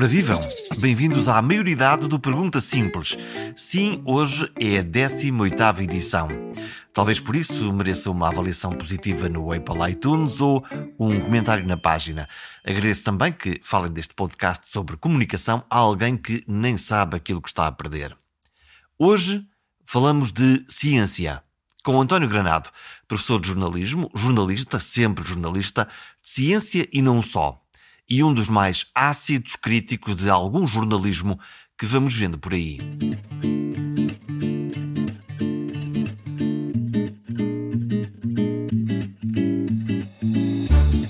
Ora vivam! Bem-vindos à maioridade do Pergunta Simples. Sim, hoje é a 18ª edição. Talvez por isso mereça uma avaliação positiva no Apple iTunes ou um comentário na página. Agradeço também que falem deste podcast sobre comunicação a alguém que nem sabe aquilo que está a perder. Hoje falamos de ciência com António Granado, professor de jornalismo, jornalista, sempre jornalista, de ciência e não só e um dos mais ácidos críticos de algum jornalismo que vamos vendo por aí.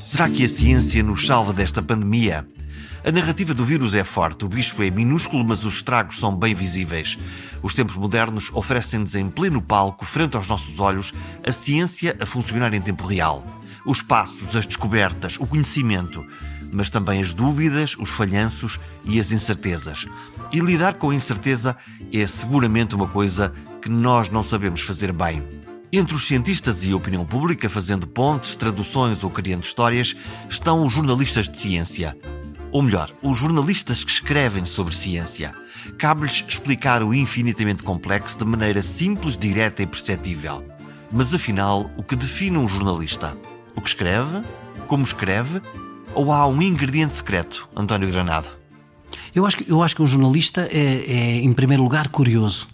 Será que a ciência nos salva desta pandemia? A narrativa do vírus é forte, o bicho é minúsculo, mas os estragos são bem visíveis. Os tempos modernos oferecem-nos em pleno palco, frente aos nossos olhos, a ciência a funcionar em tempo real. Os passos, as descobertas, o conhecimento mas também as dúvidas, os falhanços e as incertezas. E lidar com a incerteza é seguramente uma coisa que nós não sabemos fazer bem. Entre os cientistas e a opinião pública, fazendo pontes, traduções ou criando histórias, estão os jornalistas de ciência. Ou melhor, os jornalistas que escrevem sobre ciência. Cabe-lhes explicar o infinitamente complexo de maneira simples, direta e perceptível. Mas afinal, o que define um jornalista? O que escreve? Como escreve? Ou há um ingrediente secreto, António Granado? Eu acho que, eu acho que um jornalista é, é em primeiro lugar, curioso.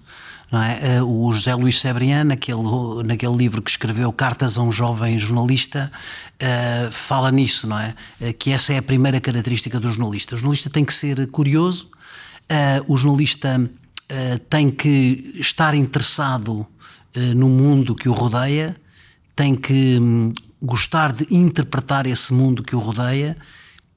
É? Eh, o José Luís Sebrián, naquele, naquele livro que escreveu Cartas a um Jovem Jornalista, uh, fala nisso, não é? Uh, que essa é a primeira característica do jornalista. O jornalista tem que ser curioso, uh, o jornalista tem que estar interessado no mundo que o rodeia, tem que um, gostar de interpretar esse mundo que o rodeia,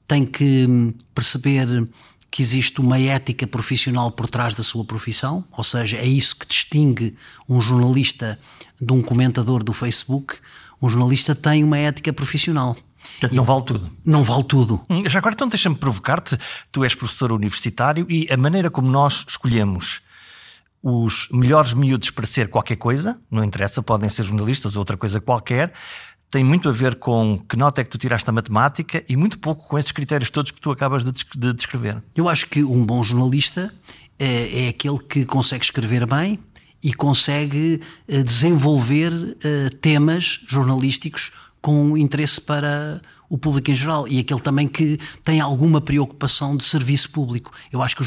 tem que hum, perceber que existe uma ética profissional por trás da sua profissão, ou seja, é isso que distingue um jornalista de um comentador do Facebook. Um jornalista tem uma ética profissional. Portanto, não vale tudo. Não vale tudo. Hum, já agora, então, deixa-me provocar-te. Tu és professor universitário e a maneira como nós escolhemos os melhores miúdos para ser qualquer coisa, não interessa, podem ser jornalistas ou outra coisa qualquer, tem muito a ver com que nota é que tu tiraste a matemática e muito pouco com esses critérios todos que tu acabas de, de descrever. Eu acho que um bom jornalista é, é aquele que consegue escrever bem e consegue eh, desenvolver uh, temas jornalísticos com interesse para o público em geral e aquele também que tem alguma preocupação de serviço público. Eu acho que o,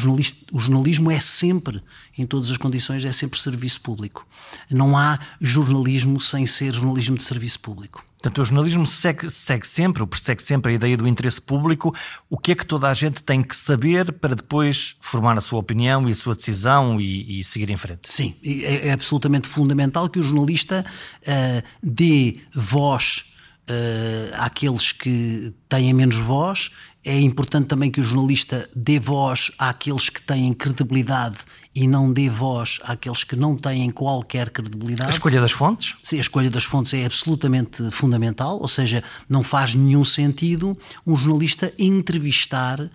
o jornalismo é sempre, em todas as condições, é sempre serviço público. Não há jornalismo sem ser jornalismo de serviço público. Portanto, o jornalismo segue, segue sempre, ou persegue sempre a ideia do interesse público. O que é que toda a gente tem que saber para depois formar a sua opinião e a sua decisão e, e seguir em frente? Sim, é, é, absolutamente fundamental que o jornalista uh, dê voz uh, àqueles que têm menos voz. É importante também que o jornalista dê voz àqueles que têm credibilidade e não dê voz àqueles que não têm qualquer credibilidade. A escolha das fontes? Sim, a escolha das fontes é absolutamente fundamental, ou seja, não faz nenhum sentido um jornalista entrevistar uh,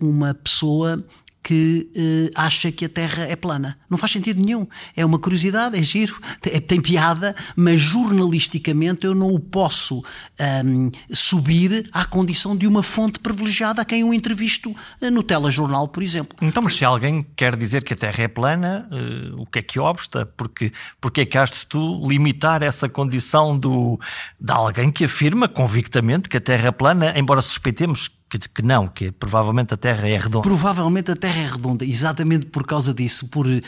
uma pessoa que uh, acha que a Terra é plana. Não faz sentido nenhum. É uma curiosidade, é giro, é, tem piada, mas jornalisticamente eu não o posso um, ehm, subir à condição de uma fonte privilegiada a quem eu entrevisto uh, no telejornal, por exemplo. Então, mas se alguém quer dizer que a Terra é plana, uh, o que é que obsta? Porque, porque é que has de tu limitar essa condição do, de alguém que afirma convictamente que a Terra é plana, embora suspeitemos que, que não, que provavelmente a Terra é redonda. Provavelmente a Terra é redonda, exatamente por causa disso, por uh,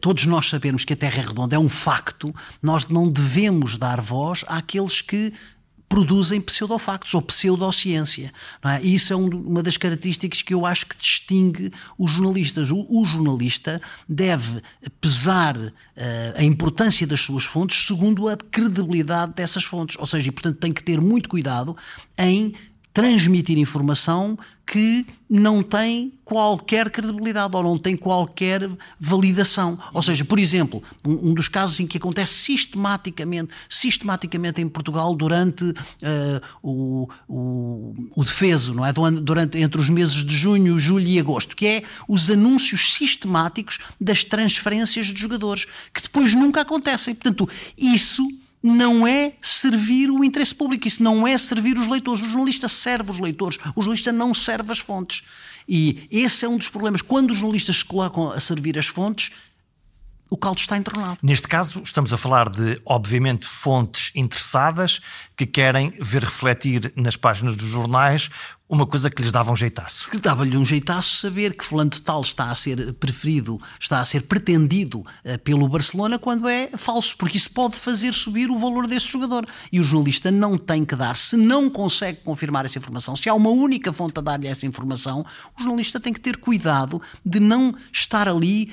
todos nós sabermos que a Terra é redonda, é um facto, nós não devemos dar voz àqueles que produzem pseudofactos ou pseudociência. Não é? E isso é um, uma das características que eu acho que distingue os jornalistas. O, o jornalista deve pesar uh, a importância das suas fontes segundo a credibilidade dessas fontes. Ou seja, e, portanto, tem que ter muito cuidado em transmitir informação que não tem qualquer credibilidade ou não tem qualquer validação. Ou seja, por exemplo, um, dos casos em que acontece sistematicamente, sistematicamente em Portugal durante uh, o, o, o defeso, não é? Durante, entre os meses de junho, julho e agosto, que é os anúncios sistemáticos das transferências de jogadores, que depois nunca acontecem. Portanto, isso não é servir o interesse público, isso não é servir os leitores. O jornalista serve os leitores, o jornalista não serve as fontes. E esse é um dos problemas. Quando os jornalistas se colocam a servir as fontes, o caldo está entornado. Neste caso, estamos a falar de, obviamente, fontes interessadas que querem ver refletir nas páginas dos jornais uma coisa que lhes dava um jeitaço. Que dava-lhe um jeitaço saber que fulano de tal está a ser preferido, está a ser pretendido uh, pelo Barcelona quando é falso, porque isso pode fazer subir o valor desse jogador. E o jornalista não tem que dar, se não consegue confirmar essa informação, se há uma única fonte a dar-lhe essa informação, o jornalista tem que ter cuidado de não estar ali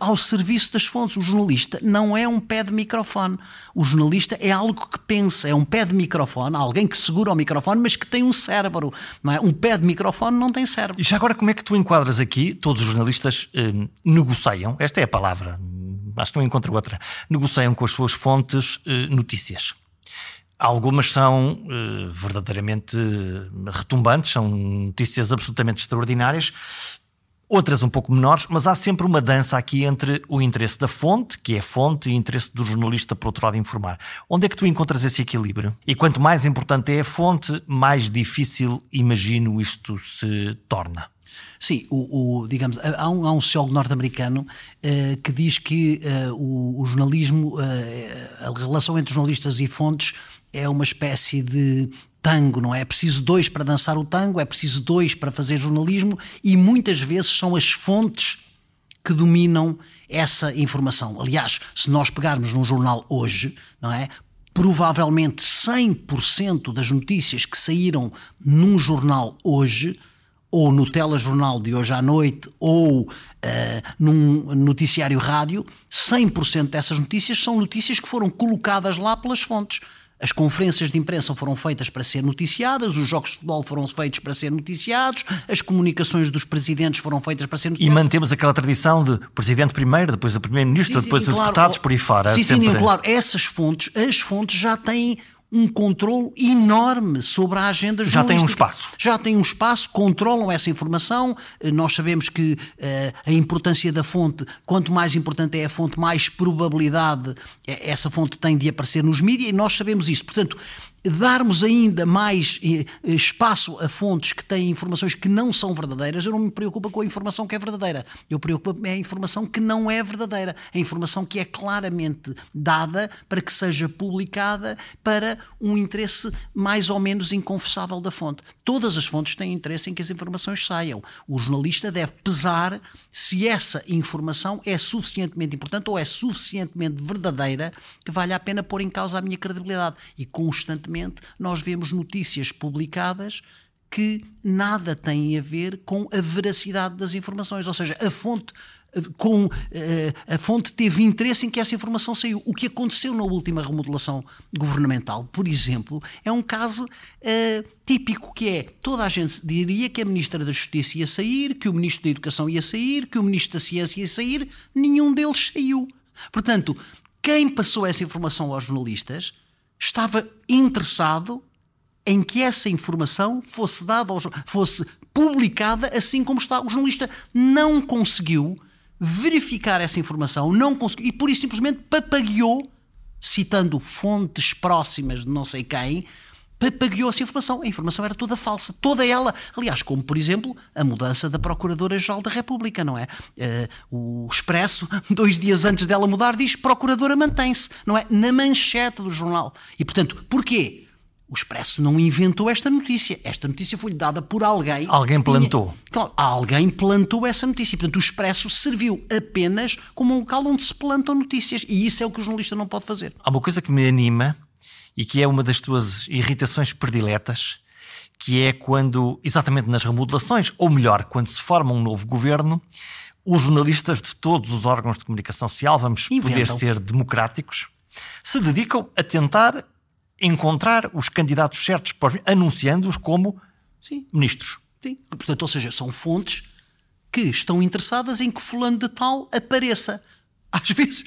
ao serviço das fontes. O jornalista não é um pé de microfone. O jornalista é algo que pensa, é um pé de microfone, alguém que segura o microfone, mas que tem um cérebro. É? Um pé de microfone não tem cérebro. E já agora, como é que tu enquadras aqui? Todos os jornalistas eh, negociam, esta é a palavra, acho que não encontro outra, negociam com as suas fontes eh, notícias. Algumas são eh, verdadeiramente retumbantes, são notícias absolutamente extraordinárias outras um pouco menores, mas há sempre uma dança aqui entre o interesse da fonte, que é fonte, e o interesse do jornalista, por outro lado, informar. Onde é que tu encontras esse equilíbrio? E quanto mais importante é a fonte, mais difícil, imagino, isto se torna. Sim, o, o, digamos, há um, há um sociólogo norte-americano uh, que diz que uh, o, o, jornalismo, uh, a relação entre jornalistas e fontes é uma espécie de tango, não é? É preciso dois para dançar o tango, é preciso dois para fazer jornalismo e muitas vezes são as fontes que dominam essa informação. Aliás, se nós pegarmos num jornal hoje, não é? Provavelmente 100% das notícias que saíram num jornal hoje ou no telejornal de hoje à noite, ou uh, num noticiário rádio, 100% dessas notícias são notícias que foram colocadas lá pelas fontes. As conferências de imprensa foram feitas para ser noticiadas, os jogos de futebol foram feitos para ser noticiados, as comunicações dos presidentes foram feitas para ser noticiadas. E mantemos aquela tradição de presidente primeiro, depois o primeiro-ministro, depois sim, os claro. deputados, por aí fora. Sim, sempre... sim, claro. Essas fontes, as fontes já têm um controle enorme sobre a agenda jornalística. Já tem um espaço. Já tem um espaço, controlam essa informação. Eh, nós sabemos que uh, a importância da fonte, quanto mais importante é a fonte, mais probabilidade essa fonte tem de aparecer nos mídias, e nós sabemos isso. Portanto, darmos ainda mais eh, espaço a fontes que têm informações que não são verdadeiras, eu não me preocupo com a informação que é verdadeira. Eu preocupo-me é a informação que não é verdadeira. A informação que é claramente dada para que seja publicada para um interesse mais ou menos inconfessável da fonte. Todas as fontes têm interesse em que as informações saiam. O jornalista deve pesar se essa informação é suficientemente importante ou é suficientemente verdadeira que vale a pena pôr em causa a minha credibilidade. E constantemente nós vemos notícias publicadas que nada têm a ver com a veracidade das informações, ou seja, a fonte com eh, a fonte teve interesse em que essa informação saiu. O que aconteceu na última remodelação governamental, por exemplo, é um caso uh, típico que é toda a gente diria que a ministra da Justiça ia sair, que o ministro da Educação ia sair, que o ministro da Ciência ia sair, nenhum deles saiu. Portanto, quem passou essa informação aos jornalistas estava interessado em que essa informação fosse dada, fosse publicada assim como está. O jornalista não conseguiu verificar essa informação, não conseguiu, e por isso simplesmente papagueou, citando fontes próximas de não sei quem, papagueou essa informação. A informação era toda falsa, toda ela. Aliás, como por exemplo a mudança da Procuradora-Geral da República, não é? Uh, o Expresso, dois dias antes dela mudar, diz Procuradora mantém-se, não é? Na manchete do jornal. E portanto, porquê? O Expresso não inventou esta notícia. Esta notícia foi dada por alguém. Alguém plantou. Tinha... Claro, alguém plantou essa notícia. Portanto, o Expresso serviu apenas como um local onde se plantam notícias. E isso é o que o jornalista não pode fazer. Há uma coisa que me anima e que é uma das tuas irritações prediletas, que é quando, exatamente nas remodelações, ou melhor, quando se forma um novo governo, os jornalistas de todos os órgãos de comunicação social, vamos Inventam. poder ser democráticos, se dedicam a tentar encontrar os candidatos certos, anunciando-os como Sim. ministros. Sim. Portanto, ou seja, são fontes que estão interessadas em que fulano de tal apareça. Às vezes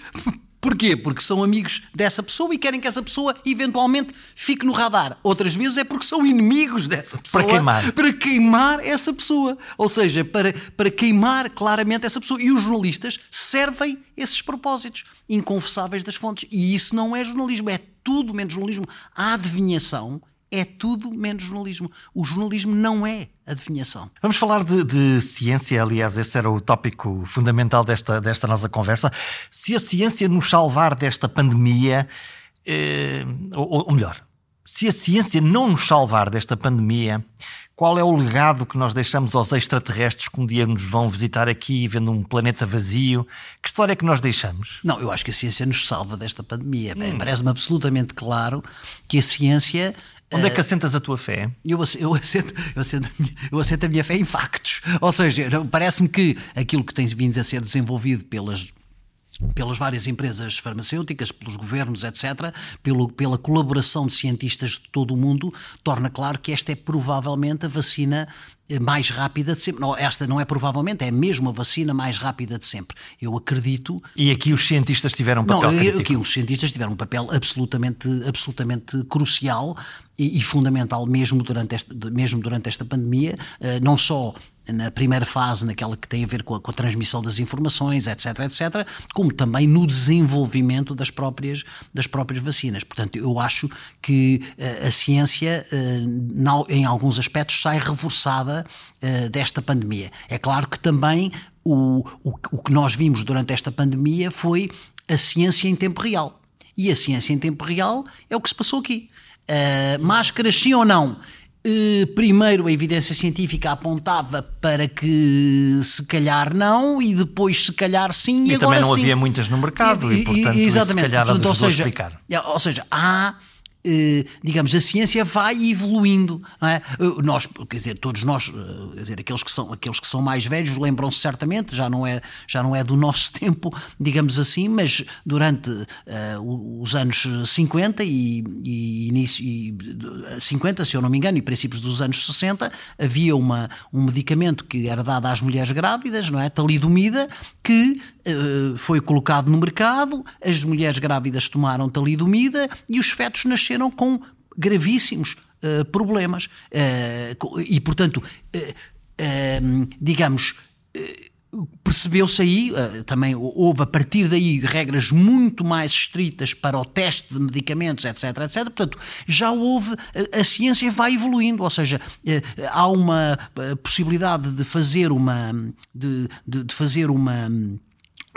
Porquê? Porque são amigos dessa pessoa e querem que essa pessoa eventualmente fique no radar. Outras vezes é porque são inimigos dessa pessoa. Para queimar. Para queimar essa pessoa. Ou seja, para, para queimar claramente essa pessoa. E os jornalistas servem esses propósitos inconfessáveis das fontes. E isso não é jornalismo, é tudo menos jornalismo. A adivinhação é tudo menos jornalismo. O jornalismo não é adivinhação. Vamos falar de, de, ciência, aliás, esse era o tópico fundamental desta, desta nossa conversa. Se a ciência nos salvar desta pandemia, eh, ou, ou melhor, se a ciência não nos salvar desta pandemia, qual é o legado que nós deixamos aos extraterrestres que um dia nos vão visitar aqui, vendo um planeta vazio? Que história é que nós deixamos? Não, eu acho que a ciência nos salva desta pandemia. Hum. Parece-me absolutamente claro que a ciência Onde é que assentas a tua fé? Eu, eu, assento, eu, assento, eu assento a minha fé em factos. Ou seja, parece-me que aquilo que tem vindo a ser desenvolvido pelas pelas várias empresas farmacêuticas, pelos governos, etc., pelo, pela colaboração de cientistas de todo o mundo, torna claro que esta é provavelmente a vacina eh, mais rápida de sempre. Não, esta não é provavelmente, é mesmo a vacina mais rápida de sempre. Eu acredito. E aqui os cientistas tiveram um papel não, crítico. Aqui os cientistas tiveram um papel absolutamente, absolutamente crucial e, e fundamental mesmo durante, esta, mesmo durante esta pandemia, uh, não só na primeira fase, naquela que tem a ver com a, com a, transmissão das informações, etc, etc, como também no desenvolvimento das próprias, das próprias vacinas. Portanto, eu acho que uh, a ciência, uh, em alguns aspectos, sai reforçada uh, desta pandemia. É claro que também o, o, o que nós vimos durante esta pandemia foi a ciência em tempo real. E a ciência em tempo real é o que se passou aqui. máscaras sim ou não? Eh, primeiro a evidência científica apontava para que se calhar não e depois se calhar sim e, e agora também não sim. havia muitas no mercado e, e portanto exatamente. se calhar portanto, ou seja, explicar. Ou seja, há digamos, a ciência vai evoluindo, não é? Eh, nós, quer dizer, todos nós, eh, quer dizer, aqueles que são, aqueles que são mais velhos lembram-se certamente, já não é, já não é do nosso tempo, digamos assim, mas durante uh, os anos 50 e, e início e 50, se eu não me engano, e princípios dos anos 60, havia uma, um medicamento que era dado às mulheres grávidas, não é? Talidomida, que foi colocado no mercado, as mulheres grávidas tomaram talidomida e os fetos nasceram com gravíssimos uh, problemas. Uh, e, portanto, uh, digamos percebeu-se aí, também houve a partir daí regras muito mais estritas para o teste de medicamentos, etc, etc. Portanto, já houve, a, a ciência vai evoluindo, ou seja, há uma possibilidade de fazer uma, de, de, de fazer uma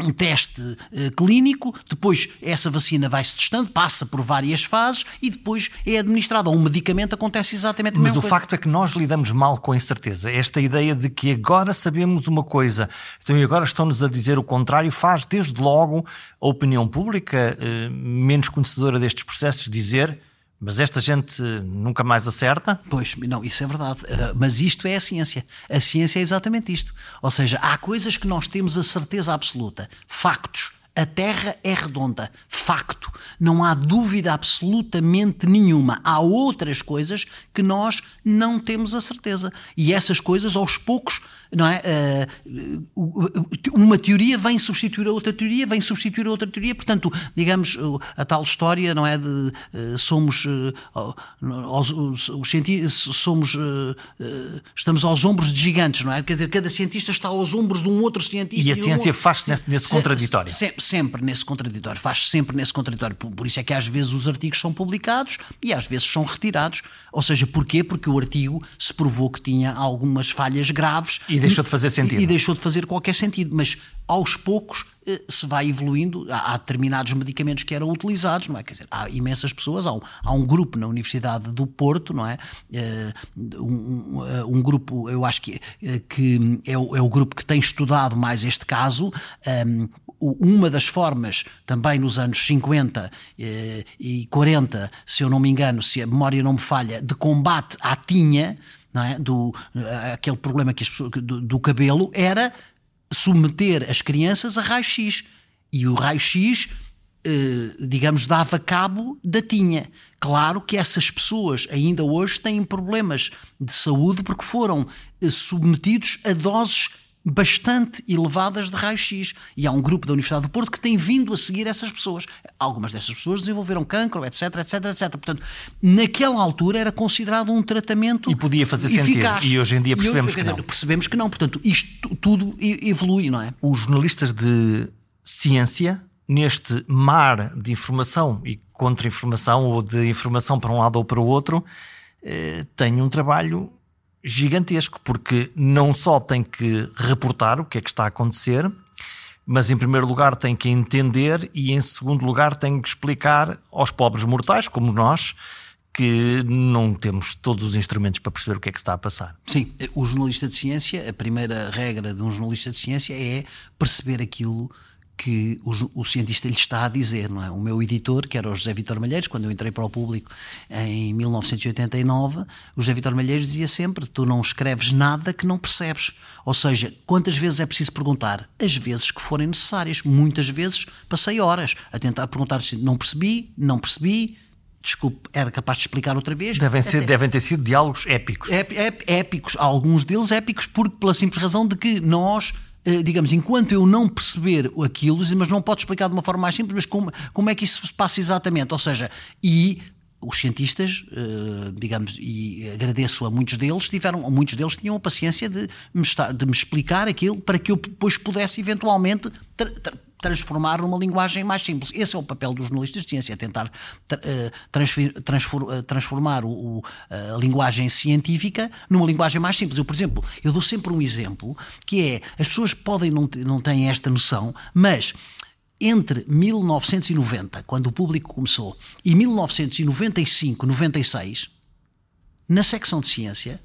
um teste uh, clínico, depois essa vacina vai-se testando, passa por várias fases e depois é administrada. Um medicamento acontece exatamente a Mas o facto é que nós lidamos mal com a incerteza. Esta ideia de que agora sabemos uma coisa, então e agora estão-nos a dizer o contrário, faz desde logo a opinião pública uh, menos conhecedora destes processos dizer mas esta gente nunca mais acerta? Pois, não, isso é verdade. Uh, mas isto é a ciência. A ciência é exatamente isto. Ou seja, há coisas que nós temos a certeza absoluta, factos. A Terra é redonda, facto. Não há dúvida absolutamente nenhuma. Há outras coisas que nós não temos a certeza. E essas coisas, aos poucos, não é? Uh, uma teoria vem substituir a outra teoria, vem substituir a outra teoria, portanto, digamos, a tal história, não é? De uh, somos, os, os cientistas, somos, estamos aos ombros de gigantes, não é? Quer dizer, cada cientista está aos ombros de um outro cientista. E a ciência um faz-se nesse, nesse contraditório. Sempre, sempre nesse contraditório, faz -se sempre nesse contraditório. Por, por isso é que às vezes os artigos são publicados e às vezes são retirados. Ou seja, porquê? Porque o artigo se provou que tinha algumas falhas graves. E deixou de fazer sentido. E, e deixou de fazer qualquer sentido. Mas aos poucos eh, se vai evoluindo. Há, há, determinados medicamentos que eram utilizados, não é? Quer dizer, há imensas pessoas. Há um, há um grupo na Universidade do Porto, não é? Uh, um, um, grupo, eu acho que, que é, o, é o grupo que tem estudado mais este caso. Um, uma das formas, também nos anos 50 eh, e 40, se eu não me engano, se a memória não me falha, de combate à tinha, é? do, aquele problema que do, do cabelo, era submeter as crianças a raio-x. E o raio-x, eh, digamos, dava cabo da tinha. Claro que essas pessoas ainda hoje têm problemas de saúde porque foram eh, submetidos a doses bastante elevadas de raio-x. E há um grupo da Universidade do Porto que tem vindo a seguir essas pessoas. Algumas dessas pessoas desenvolveram cancro, etc, etc, etc. Portanto, naquela altura era considerado um tratamento E podia fazer eficaz. sentido. E hoje em dia percebemos que dizer, não. Percebemos que não. Portanto, isto tudo evolui, não é? Os jornalistas de ciência, neste mar de informação e contra-informação, ou de informação para um lado ou para o outro, eh, têm um trabalho gigantesco, porque não só têm que reportar o que é que está a acontecer, mas em primeiro lugar têm que entender e em segundo lugar têm que explicar aos pobres mortais, como nós, que não temos todos os instrumentos para perceber o que é que está a passar. Sim, o jornalista de ciência, a primeira regra de um jornalista de ciência é perceber aquilo que o, o cientista lhe está a dizer, não é? O meu editor, que era o José Vitor Malheiros, quando eu entrei para o público em 1989, o José Vitor Malheiros dizia sempre: tu não escreves nada que não percebes. Ou seja, quantas vezes é preciso perguntar? As vezes que forem necessárias. Muitas vezes passei horas a tentar perguntar se não percebi, não percebi. Desculpe, era capaz de explicar outra vez. Devem, ser, Até- devem ter sido diálogos épicos. Ép- ép- épicos, alguns deles épicos, porque pela simples razão de que nós, digamos, enquanto eu não perceber aquilo, mas não posso explicar de uma forma mais simples, mas como, como é que isso se passa exatamente? Ou seja, e os cientistas, eh, digamos, e agradeço a muitos deles, tiveram, muitos deles tinham a paciência de me, de me explicar aquilo para que eu depois pudesse eventualmente transformar numa linguagem mais simples. Esse é o papel dos jornalistas de ciência, é tentar eh, transfer- transfor- eh, transformar o- o- a linguagem científica numa linguagem mais simples. Eu, por exemplo, eu dou sempre um exemplo que é, as pessoas podem não, não têm esta noção, mas entre 1990, quando o público começou, e 1995, 96, na secção de ciência,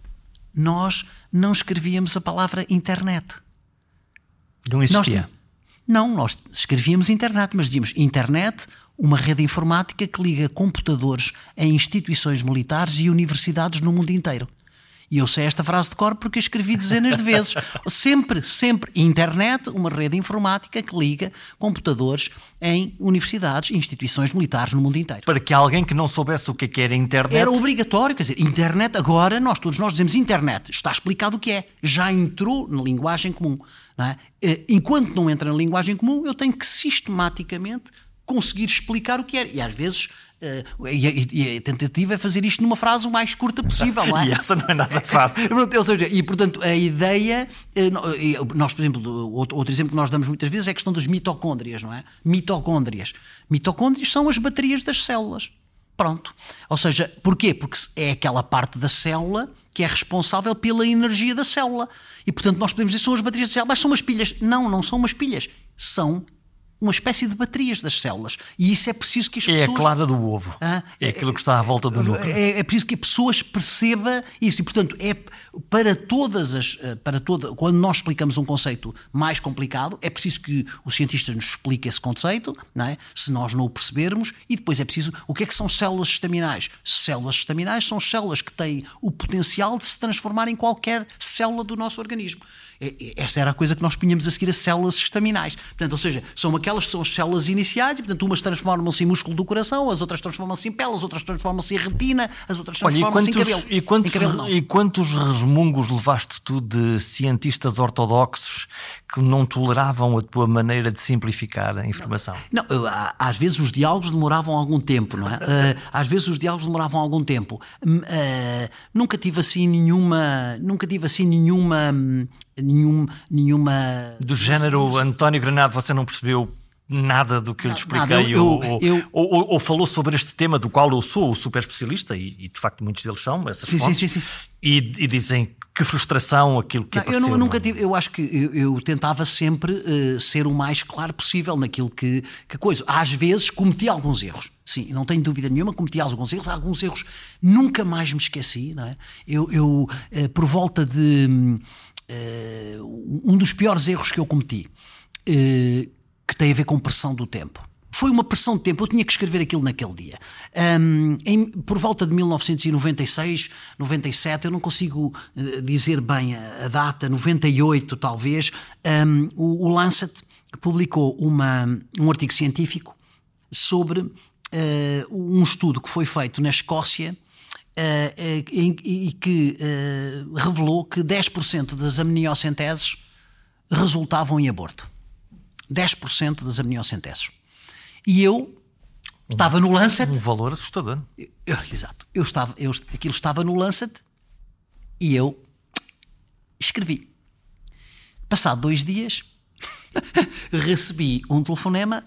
nós não escrevíamos a palavra internet. Não existia. Não, nós escrevíamos internet, mas dizíamos internet, uma rede informática que liga computadores a instituições militares e universidades no mundo inteiro. E eu sei esta frase de cor porque escrevi dezenas de vezes. sempre, sempre. Internet, uma rede informática que liga computadores em universidades e instituições militares no mundo inteiro. Para que alguém que não soubesse o que é que era internet. Era obrigatório, quer dizer, internet agora, nós todos nós dizemos internet, está explicado o que é, já entrou na linguagem comum. não é? Eh, Enquanto não entra na linguagem comum, eu tenho que sistematicamente conseguir explicar o que é. E às vezes, eh, e, a- e a tentativa é fazer isto numa frase o mais curta possível, não é? E essa não é nada fácil. Ou seja, e portanto a ideia, eh, nós, por exemplo, outro exemplo que nós damos muitas vezes é a questão das mitocôndrias, não é? Mitocôndrias. Mitocôndrias são as baterias das células. Pronto. Ou seja, porquê? Porque é aquela parte da célula que é responsável pela energia da célula. E portanto nós podemos dizer que são as baterias da célula, mas são umas pilhas. Não, não são umas pilhas. São uma espécie de baterias das células. E isso é preciso que as É a pessoas. clara do ovo. Ah, é aquilo que está à volta do núcleo. É, é preciso que a pessoas perceba isso. E, portanto, é para todas as. eh, Para toda, quando nós explicamos um conceito mais complicado, é preciso que o cientista nos explique esse conceito, não é? se nós não o percebermos, e depois é preciso. O que é que são células estaminais? Células estaminais são células que têm o potencial de se transformar em qualquer célula do nosso organismo. É- é- Esta era a coisa que nós punhamos a seguir as células estaminais. Portanto, ou seja, são aquelas que são as células iniciais, e portanto, umas transformam-se em músculo do coração, as outras transformam-se em pele, as outras transformam-se em retina, as outras transformam-se em cabelo. e, quantos, cabelo não. e quantos resmungos levaste tu de cientistas ortodoxos que não toleravam a tua maneira de simplificar a informação? Não, á- às vezes os diálogos demoravam algum tempo, não é? Eh, às vezes os diálogos demoravam algum tempo. Hum, eh, nunca tive assim nenhuma, nunca tive assim nenhuma, hum, nenhum, nenhuma Do género, António Granado, você não percebeu nada do que eu lhe Nada, expliquei eu- ou, eu- ou- eu- ou- ou- ou falou sobre este tema do qual eu sou o super especialista e, e, de facto muitos deles são essas Sim, sim, fontes, sim, sim. E, e dizem que frustração aquilo que Não, eu, apareceu. nu- nunca no- tive, eu acho que eu, eu tentava sempre eh, ser o mais claro possível naquilo que, que coisa. Às vezes cometi alguns erros, sim, não tenho dúvida nenhuma, cometi alguns erros, alguns erros nunca mais me esqueci, não é? Eu, eu, eh, por volta de eh, um dos piores erros que eu cometi, eh, que tem a ver com pressão do tempo. Foi uma pressão de tempo, eu tinha que escrever aquilo naquele dia. Hum, em- por volta de 1996, 97, eu não consigo eh, dizer bem a, a data, 98 talvez, hum, o, o Lancet publicou uma, um artigo científico sobre eh, um estudo que foi feito na Escócia e que eh, revelou que 10% das amniocenteses resultavam em aborto. 10% das amniocenteses. E eu estava no Lancet. Um valor assustador. Eu, exato. Eu estava, eu, aquilo estava no Lancet e eu escrevi. Passado dois dias, recebi um telefonema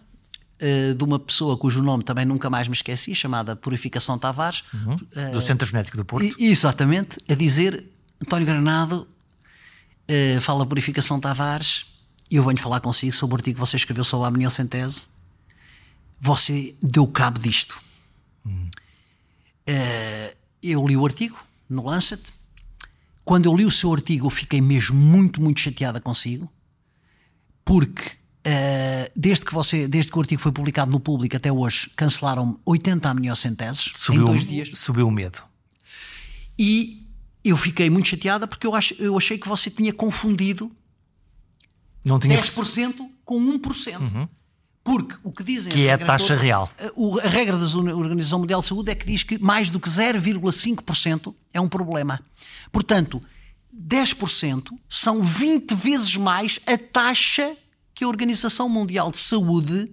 uh, de uma pessoa cujo nome também nunca mais me esqueci, chamada Purificação Tavares. Uhum. Uh, do Centro Genético do Porto. E, exatamente, a dizer: António Granado, uh, fala Purificação Tavares, e eu venho falar consigo sobre o artigo que você escreveu sobre a amniocentese. Você deu cabo disto. Uhum. eu li o artigo no Lancet. Quando eu li o seu artigo, eu fiquei mesmo muito, muito chateada consigo, porque Uh, desde, que você, desde que o artigo foi publicado no público até hoje, cancelaram 80 amniocenteses subiu, em dois dias. Subiu o medo. E eu fiquei muito chateada porque eu, ach, eu achei que você tinha confundido Não tinha 10% com 1%. Uhum. Porque o que dizem. Que é a taxa todas, real. A, a regra da Organização Mundial de Saúde é que diz que mais do que 0,5% é um problema. Portanto, 10% são 20 vezes mais a taxa que a Organização Mundial de Saúde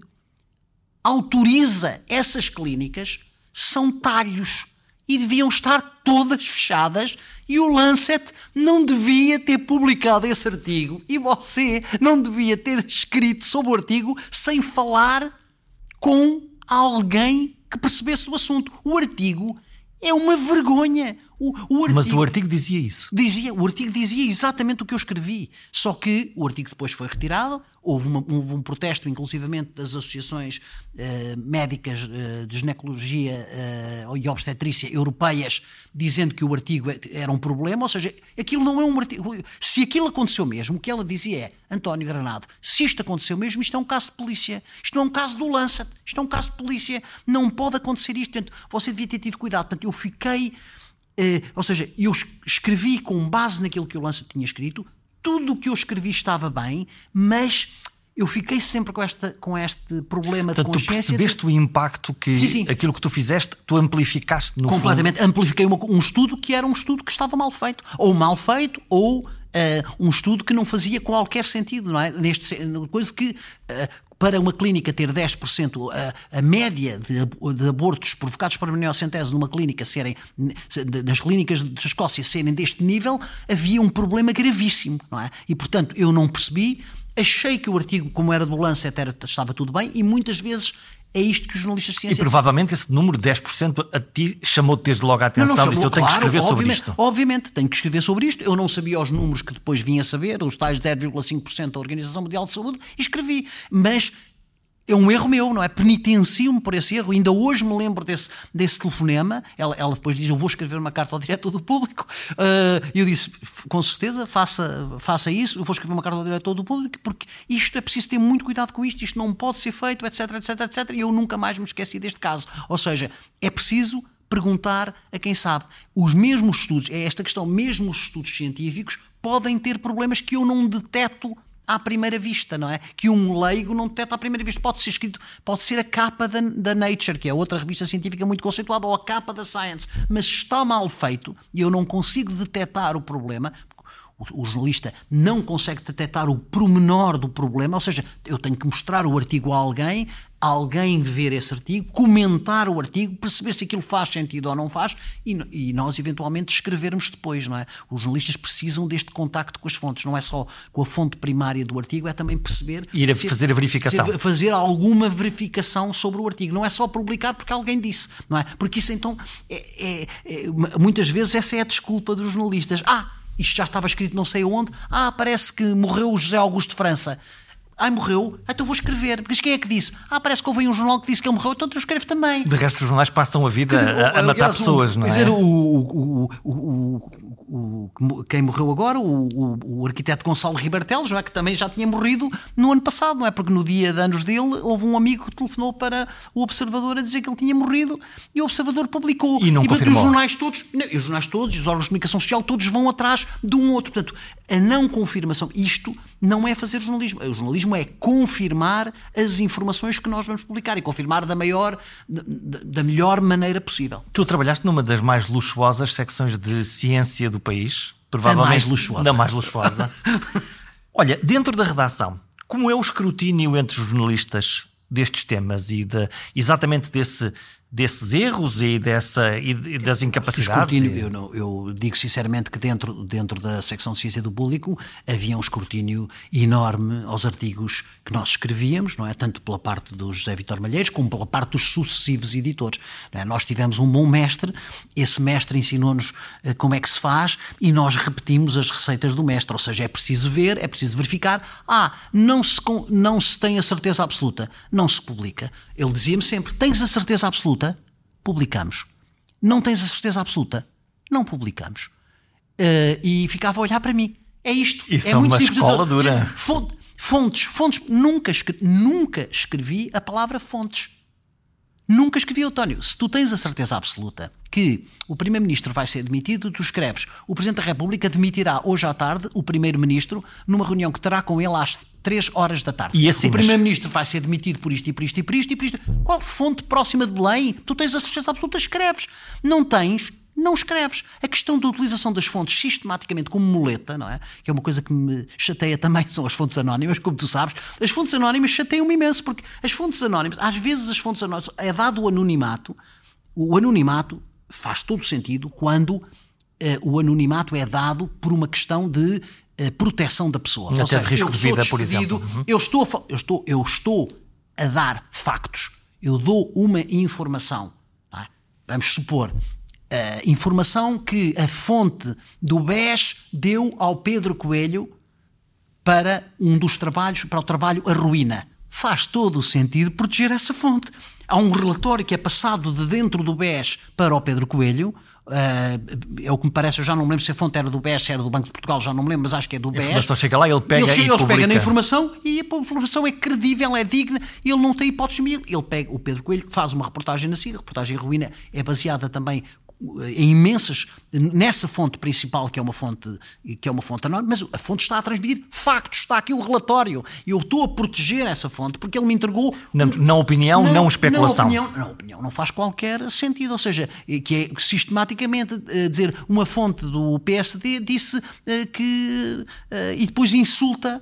autoriza essas clínicas são talhos e deviam estar todas fechadas e o Lancet não devia ter publicado esse artigo e você não devia ter escrito sobre o artigo sem falar com alguém que percebesse o assunto. O artigo é uma vergonha. O, o artigo, Mas o artigo dizia isso. Dizia, o artigo dizia exatamente o que eu escrevi. Só que o artigo depois foi retirado, houve, uma, houve um protesto, inclusivamente, das associações uh, médicas uh, de ginecologia uh, e obstetrícia europeias, dizendo que o artigo é, era um problema. Ou seja, aquilo não é um artigo. Se aquilo aconteceu mesmo, o que ela dizia é: António Granado, se isto aconteceu mesmo, isto é um caso de polícia. Isto não é um caso do Lancet, isto é um caso de polícia. Não pode acontecer isto. Portanto, você devia ter tido cuidado. Portanto, eu fiquei Uh, ou seja, eu escrevi com base naquilo que o Lança tinha escrito, tudo o que eu escrevi estava bem, mas eu fiquei sempre com, esta, com este problema Portanto, de consciência. Tu percebeste de... o impacto que sim, sim. aquilo que tu fizeste, tu amplificaste no Completamente. Fundo. Amplifiquei uma, um estudo que era um estudo que estava mal feito. Ou mal feito, ou uh, um estudo que não fazia qualquer sentido, não é? Neste, coisa que uh, para uma clínica ter 10%, a, a média de, de, abortos provocados por amniocentese numa clínica serem, das clínicas de Escócia serem deste nível, havia um problema gravíssimo, não é? E, portanto, eu não percebi, achei que o artigo, como era do Lancet, era, estava tudo bem, e muitas vezes é isto que os jornalistas de ciência. E provavelmente esse número, 10%, a ti chamou-te desde logo a atenção não, não, chamou, e disse: Eu tenho claro, que escrever sobre isto. Obviamente, tenho que escrever sobre isto. Eu não sabia os números que depois vim a saber, os tais 0,5% da Organização Mundial de Saúde, e escrevi. Mas é um erro meu, não é? Penitencio-me por esse erro. Ainda hoje me lembro desse, desse telefonema. Ela, ela depois diz: Eu vou escrever uma carta ao diretor do público. Uh, eu disse: Com certeza, faça, faça isso. Eu vou escrever uma carta ao diretor do público, porque isto é preciso ter muito cuidado com isto. Isto não pode ser feito, etc, etc, etc. E eu nunca mais me esqueci deste caso. Ou seja, é preciso perguntar a quem sabe. Os mesmos estudos, é esta questão, mesmo os estudos científicos podem ter problemas que eu não deteto à primeira vista, não é? Que um leigo não detecta à primeira vista. Pode ser escrito, pode ser a capa da, da, Nature, que é outra revista científica muito conceituada, ou a capa da Science, mas está mal feito e eu não consigo detectar o problema. O, o jornalista não consegue detectar o promenor do problema, ou seja, eu tenho que mostrar o artigo a alguém, alguém ver esse artigo, comentar o artigo, perceber se aquilo faz sentido ou não faz e, e, nós eventualmente escrevermos depois, não é? Os jornalistas precisam deste contacto com as fontes, não é só com a fonte primária do artigo, é também perceber... Ir a fazer a verificação. fazer alguma verificação sobre o artigo. Não é só publicar porque alguém disse, não é? Porque isso então, é, é, é, muitas vezes essa é a desculpa dos jornalistas. Ah, isto já estava escrito não sei onde. Ah, parece que morreu o José Augusto de França. Ai, morreu? Então vou escrever. Porque quem é que disse? Ah, parece que houve um jornal que disse que ele morreu, então eu escrevo também. De resto, os jornais passam a vida dizer, a, a, matar aliás, pessoas, não é? Quer dizer, o, o, o, o, quem morreu agora, o, o, o arquiteto Gonçalo Ribertel, já que também já tinha morrido no ano passado, não é? Porque no dia de anos dele houve um amigo que telefonou para o Observador a dizer que ele tinha morrido e o Observador publicou. E não e, portanto, os jornais todos, não, os jornais todos, os órgãos de comunicação social, todos vão atrás de um outro. Portanto, a não confirmação, isto não é fazer jornalismo. O jornalismo é confirmar as informações que nós vamos publicar e confirmar da maior, da, da melhor maneira possível. Tu trabalhaste numa das mais luxuosas secções de ciência do país, provavelmente a mais luxuosa. Da mais luxuosa. Olha, dentro da redação, como é o escrutínio entre os jornalistas destes temas e de, exatamente desse desses erros e, dessa, e das incapacidades? Eu, não, eu, digo sinceramente que dentro, dentro da secção de ciência do público havia um escrutínio enorme aos artigos que nós escrevíamos, não é? Tanto pela parte do José Vitor Malheiros como pela parte dos sucessivos editores. É? Nós tivemos um bom mestre, esse mestre ensinou-nos uh, como é que se faz e nós repetimos as receitas do mestre, ou seja, é preciso ver, é preciso verificar. Ah, não se, não se tem a certeza absoluta, não se publica. Ele dizia-me sempre: tens a certeza absoluta? Publicamos. Não tens a certeza absoluta? Não publicamos. Uh, e ficava a olhar para mim. É isto. Isso é, é muito uma simples. escola dura. Fontes, fontes. Nunca, nunca escrevi a palavra fontes. Nunca escrevi, António. Se tu tens a certeza absoluta que o Primeiro-Ministro vai ser demitido, tu escreves. O Presidente da República demitirá hoje à tarde o Primeiro-Ministro numa reunião que terá com ele às 3 horas da tarde. E assim, o Primeiro-Ministro vai ser demitido por isto e por isto e por isto e por isto. Qual fonte próxima de Belém? Tu tens a certeza absoluta, escreves. Não tens, não escreves. A questão da utilização das fontes sistematicamente como muleta, não é? Que é uma coisa que me chateia também, são as fontes anónimas, como tu sabes. As fontes anónimas chateiam-me imenso, porque as fontes anónimas, às vezes as fontes anónimas, é dado o anonimato, o anonimato faz todo sentido quando uh, o anonimato é dado por uma questão de uh, proteção da pessoa. Até seja, de risco de vida, por exemplo. Uhum. Eu, estou a, eu, estou, eu estou a dar factos, eu dou uma informação. É? Vamos supor, uh, informação que a fonte do BES deu ao Pedro Coelho para um dos trabalhos, para o trabalho A Ruína. Faz todo o sentido proteger essa fonte. Há um relatório que é passado de dentro do BES para o Pedro Coelho, é o que me parece, eu já não me lembro se a fonte era do BES, se era do Banco de Portugal, já não me lembro, mas acho que é do BES. A informação chega lá, ele pega ele chega, e Ele pega na informação e a informação é credível, é digna, ele não tem hipótese de Ele pega, o Pedro Coelho faz uma reportagem na SIC, a reportagem ruína é baseada também em imensas nessa fonte principal que é uma fonte que é uma fonte anónima, mas a fonte está a transmitir factos, está aqui o relatório. e Eu estou a proteger essa fonte porque ele me entregou não opinião, não, não especulação. Não opinião, não opinião, não faz qualquer sentido, ou seja, que é sistematicamente eh, dizer uma fonte do PSD disse uh, que e depois insulta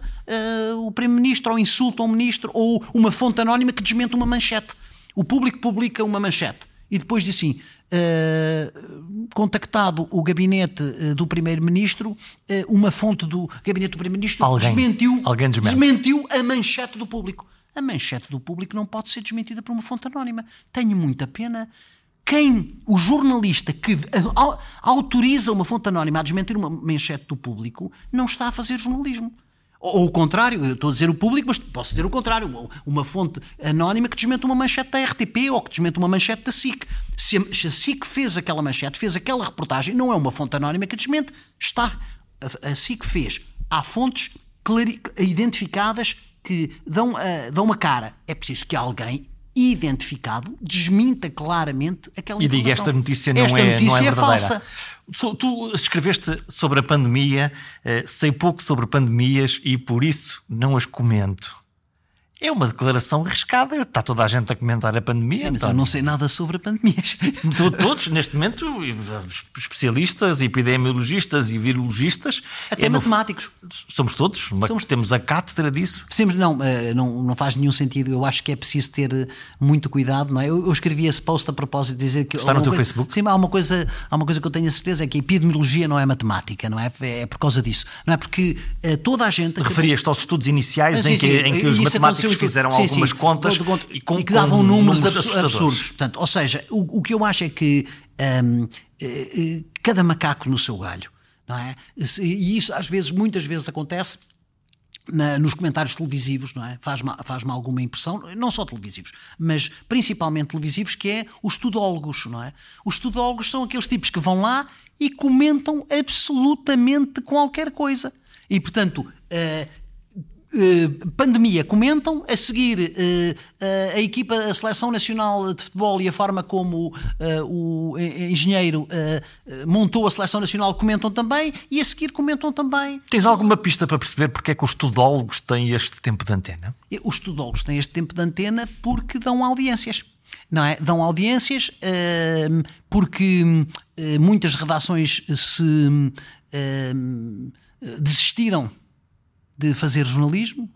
o primeiro-ministro ou insulta um ministro ou uma fonte anónima que desmente uma manchete. O público publica uma manchete e depois diz assim: uh, contactado o gabinete uh, do Primeiro-Ministro, uh, uma fonte do gabinete do Primeiro-Ministro desmentiu, alguém desmentiu a manchete do público. A manchete do público não pode ser desmentida por uma fonte anónima. Tenho muita pena. Quem, o jornalista que autoriza uma fonte anónima a desmentir uma manchete do público, não está a fazer jornalismo. Ou o contrário, eu estou a dizer o público, mas posso dizer o contrário. Uma fonte anónima que desmente uma manchete da RTP ou que desmente uma manchete da SIC. Se a, se a SIC fez aquela manchete, fez aquela reportagem, não é uma fonte anónima que desmente. Está. A, a SIC fez. Há fontes identificadas que dão, uh, dão uma cara. É preciso que alguém identificado desminta claramente aquela e informação. E diga esta notícia não, esta é, notícia não é, é falsa. Tu escreveste sobre a pandemia, eh, sei pouco sobre pandemias e por isso não as comento. É uma declaração arriscada. Está toda a gente a comentar a pandemia. Sim, mas eu não sei nada sobre pandemias. Todos, neste momento, especialistas, epidemiologistas e virologistas. Até é matemáticos. No... Somos todos. Somos... Temos a cátedra disso. Sim, não, eh, não, não faz nenhum sentido. Eu acho que é preciso ter eh, muito cuidado. Não é? eu, eu escrevi esse post a propósito de dizer que. Está no teu coisa... Facebook? Sim, há uma, coisa, há uma coisa que eu tenho a certeza: é que a epidemiologia não é matemática, não é? É por causa disso. Não é porque uh, toda a gente. Referias-te aos estudos iniciais ah, sim, em, que, sim, em que os matemáticos fizeram sim, algumas sim, contas e, com, e, que davam com números, números absurdos. Portanto, ou seja, o, o, que eu acho é que um, eh, eh, cada macaco no seu galho, não é? E isso às vezes, muitas vezes acontece na, nos comentários televisivos, não é? Faz-me faz alguma impressão, não só televisivos, mas principalmente televisivos, que é os tudólogos, não é? Os tudólogos são aqueles tipos que vão lá e comentam absolutamente qualquer coisa. E, portanto, uh, Uh, pandemia comentam, a seguir uh, uh, a equipa, a Seleção Nacional de Futebol e a forma como o engenheiro montou a Seleção Nacional comentam também e a seguir comentam também. Tens alguma pista para perceber porque é que os tudólogos têm este tempo de antena? Os tudólogos têm este tempo de antena porque dão audiências. Não é? Dão audiências porque muitas redações se desistiram de fazer jornalismo.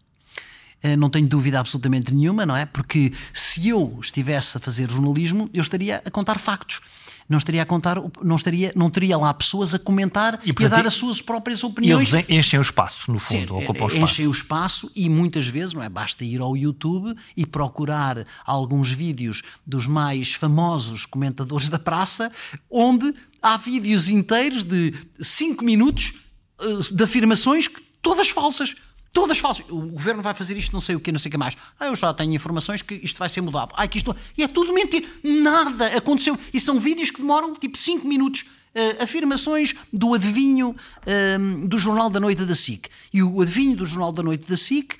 Eh, não tenho dúvida absolutamente nenhuma, não é? Porque se eu estivesse a fazer jornalismo, eu estaria a contar factos. Não estaria a contar, não, estaria, não teria lá pessoas a comentar e, e a dar as suas próprias opiniões. Eles enchem o espaço, no fundo, Sim, ocupam o espaço. Enchem o espaço e muitas vezes, não é? Basta ir ao YouTube e procurar alguns vídeos dos mais famosos comentadores da praça, onde há vídeos inteiros de 5 minutos uh, de afirmações todas falsas Todas falsas. O governo vai fazer isto, não sei o que, não sei o que mais. Ah, eu já tenho informações que isto vai ser mudado. Ah, que isto. E é tudo mentira. Nada aconteceu. E são vídeos que demoram tipo 5 minutos. Uh, afirmações do adivinho uh, do Jornal da Noite da SIC. E o adivinho do Jornal da Noite da SIC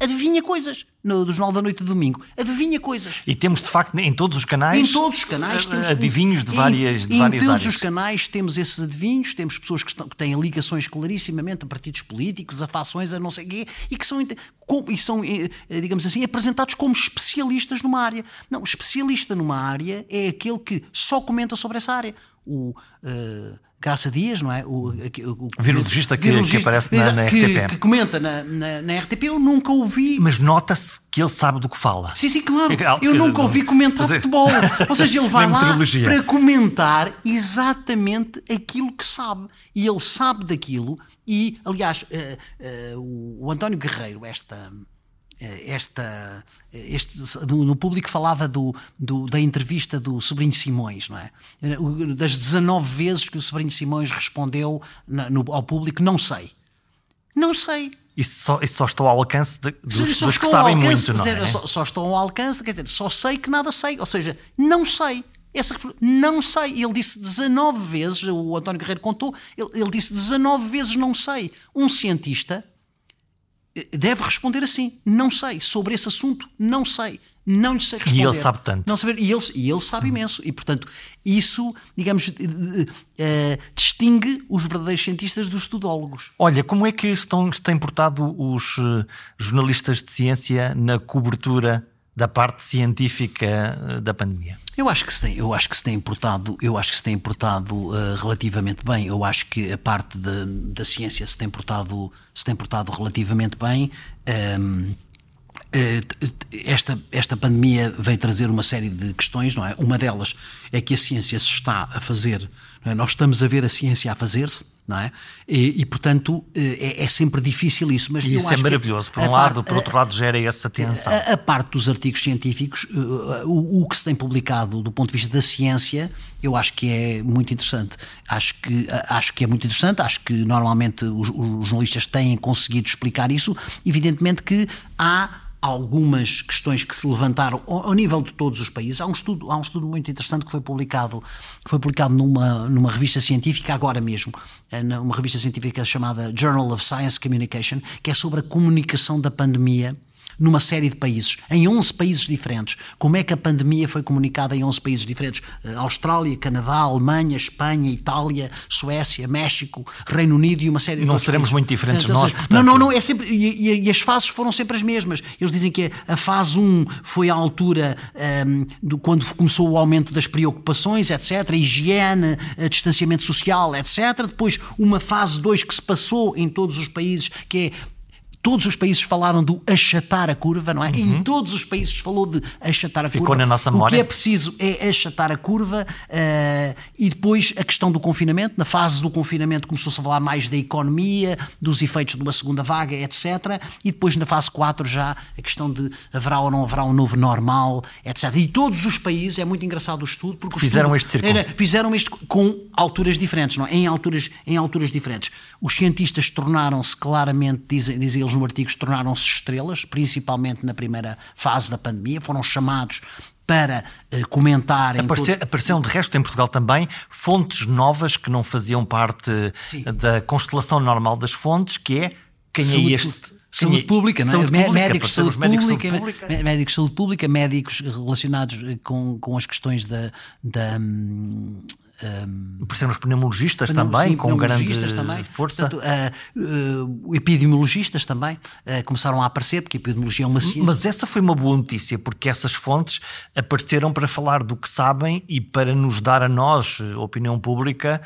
adivinha coisas no, do Jornal da Noite de domingo. Adivinha coisas. E temos de facto em todos os canais, em todos os canais temos, adivinhos de várias, em, de várias Em todos áreas. os canais temos esses adivinhos, temos pessoas que, estão, que têm ligações clarissimamente a partidos políticos, a fações, a não sei quê, e que são, e são, eh, eh, digamos assim, apresentados como especialistas numa área. Não, especialista numa área é aquele que só comenta sobre essa área. O. Uh, Graça Dias, não é? O, o, o virologista, que, virologista que, aparece na, na que, RTP. Que comenta na, na, na, RTP, eu nunca ouvi. Mas nota-se que ele sabe do que fala. Sim, sim, claro. Eu nunca ouvi comentar dizer... futebol. Ou seja, ele vai lá para comentar exatamente aquilo que sabe. E ele sabe daquilo. E, aliás, uh, uh, o António Guerreiro, esta esta este, no público falava do, do, da entrevista do Sobrinho Simões, não é? Das 19 vezes que o Sobrinho Simões respondeu na, no, ao público, não sei. Não sei. Isso só, isso só estou ao alcance de, dos, dos que sabem alcance, muito, não é? Só, só estou ao alcance, quer dizer, só sei que nada sei. Ou seja, não sei. Essa, não sei. Ele disse 19 vezes, o António Guerreiro contou, ele, ele disse 19 vezes não sei. Um cientista deve responder assim: não sei, sobre esse assunto, não sei. Não lhe sei responder. E ele sabe tanto. Não saber, e, ele, e ele sabe imenso. E, portanto, isso, digamos, uh, distingue os verdadeiros cientistas dos estudólogos. Olha, como é que estão, se têm portado os uh, jornalistas de ciência na cobertura da parte científica uh, da pandemia? Eu acho que se tem, eu acho que se tem importado, eu acho que se tem importado uh, relativamente bem. Eu acho que a parte da, da ciência se tem portado, se tem portado relativamente bem. Um, ehm, eh, esta, esta pandemia veio trazer uma série de questões, não é? Uma delas é que a ciência se está a fazer? Nós estamos a ver a ciência a fazer-se, não é? E, e portanto, eh, é, é, sempre difícil isso. Mas e isso é maravilhoso. Por um lado, por outro lado, gera essa tensão. A, a, parte dos artigos científicos, eh, o, o, que se tem publicado do ponto de vista da ciência, eu acho que é muito interessante. Acho que, acho que é muito interessante, acho que normalmente os, os jornalistas têm conseguido explicar isso. Evidentemente que há algumas questões que se levantaram ao, nível de todos os países. Há um estudo, há um estudo muito interessante que foi publicado, que foi publicado numa, numa revista científica agora mesmo, eh, uma revista científica chamada Journal of Science Communication, que é sobre a comunicação da pandemia numa série de países, em 11 países diferentes. Como é que a pandemia foi comunicada em 11 países diferentes? Eh, Austrália, Canadá, Alemanha, Espanha, Itália, Suécia, México, Reino Unido e uma série de Não seremos países. muito diferentes então, nós, portanto. Não, não, não, é sempre. E, e, as fases foram sempre as mesmas. Eles dizem que a fase 1 foi a altura um, ehm, do, quando começou o aumento das preocupações, etc., higiene, a distanciamento social, etc. Depois, uma fase 2 que se passou em todos os países, que é Todos os países falaram do achatar a curva, não é? Uhum. Em todos os países falou de achatar a Ficou curva. na nossa memória. O que é preciso é achatar a curva uh, e depois a questão do confinamento. Na fase do confinamento começou-se a falar mais da economia, dos efeitos de uma segunda vaga, etc. E depois na fase 4 já a questão de haverá ou não haverá um novo normal, etc. E todos os países, é muito engraçado o estudo, porque fizeram estudo, este círculo. Era, fizeram isto com alturas diferentes, não é? Em alturas, em alturas diferentes. Os cientistas tornaram-se claramente, dizem, dizem eles no artigo, tornaram-se estrelas, principalmente na primeira fase da pandemia, foram chamados para uh, comentarem. Aparece, todo... Apareceram, de resto, em Portugal também, fontes novas que não faziam parte Sim. da constelação normal das fontes, que é quem é saúde, é este. Saúde pública, não é? Saúde pública, médicos, saúde médicos pública, saúde pública. médicos de saúde pública, médicos relacionados eh, com, com as questões da, da, hum, Um, Apareceram os pneumologistas também, sim, com grande também. força. Portanto, uh, uh, epidemiologistas também uh, começaram a aparecer, porque a epidemiologia é uma ciência. Mas essa foi uma boa notícia, porque essas fontes apareceram para falar do que sabem e para nos dar a nós, a opinião pública,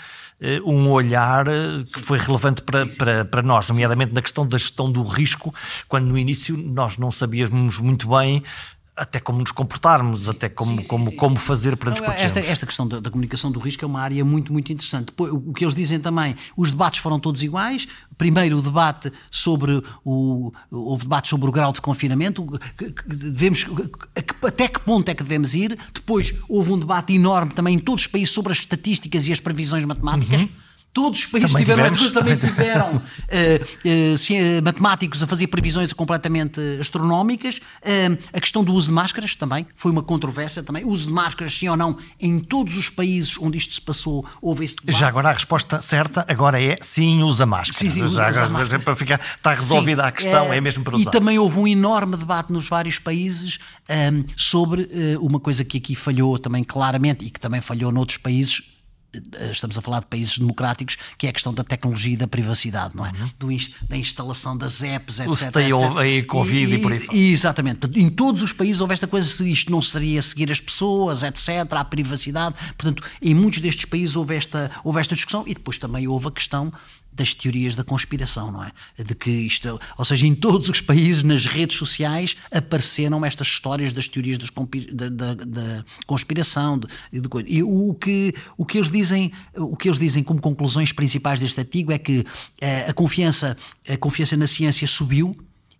um olhar que foi relevante para, para, para nós, nomeadamente na questão da gestão do risco, quando no início nós não sabíamos muito bem até como nos comportarmos, até como, sim, sim, como, sim. como fazer para nos protegermos. Esta, esta questão da, da, comunicação do risco é uma área muito, muito interessante. Depois, o que eles dizem também, os debates foram todos iguais. Primeiro, o debate sobre o. Houve debate sobre o grau de confinamento, devemos, até que ponto é que devemos ir. Depois, houve um debate enorme também em todos os países sobre as estatísticas e as previsões matemáticas. Uhum Todos os países também tiveram, tivemos, também tiveram uh, uh, matemáticos a fazer previsões completamente astronómicas. Uh, a questão do uso de máscaras também foi uma controvérsia também. O uso de máscaras, sim ou não, em todos os países onde isto se passou, houve este debate. Já agora a resposta certa agora é sim, usa máscara. Sim, sim, usa, usa máscara. Para ficar, está resolvida sim, a questão, é, é, mesmo para usar. E também houve um enorme debate nos vários países um, sobre uma coisa que aqui falhou também claramente e que também falhou noutros países, estamos a falar de países democráticos, que é a questão da tecnologia e da privacidade, não é? Uhum. Do, da instalação das apps, etc. O stay etc. aí, Covid e, e, por aí fora. Exatamente. Em todos os países houve esta coisa, se isto não seria seguir as pessoas, etc., a privacidade. Portanto, em muitos destes países houve esta, houve esta discussão e depois também houve a questão das teorias da conspiração, não é? De que isto, ou seja, em todos os países, nas redes sociais, apareceram estas histórias das teorias da, da, da, conspiração. De, de, e o que, o, que eles dizem, o que eles dizem como conclusões principais deste artigo é que eh, a, confiança, a confiança na ciência subiu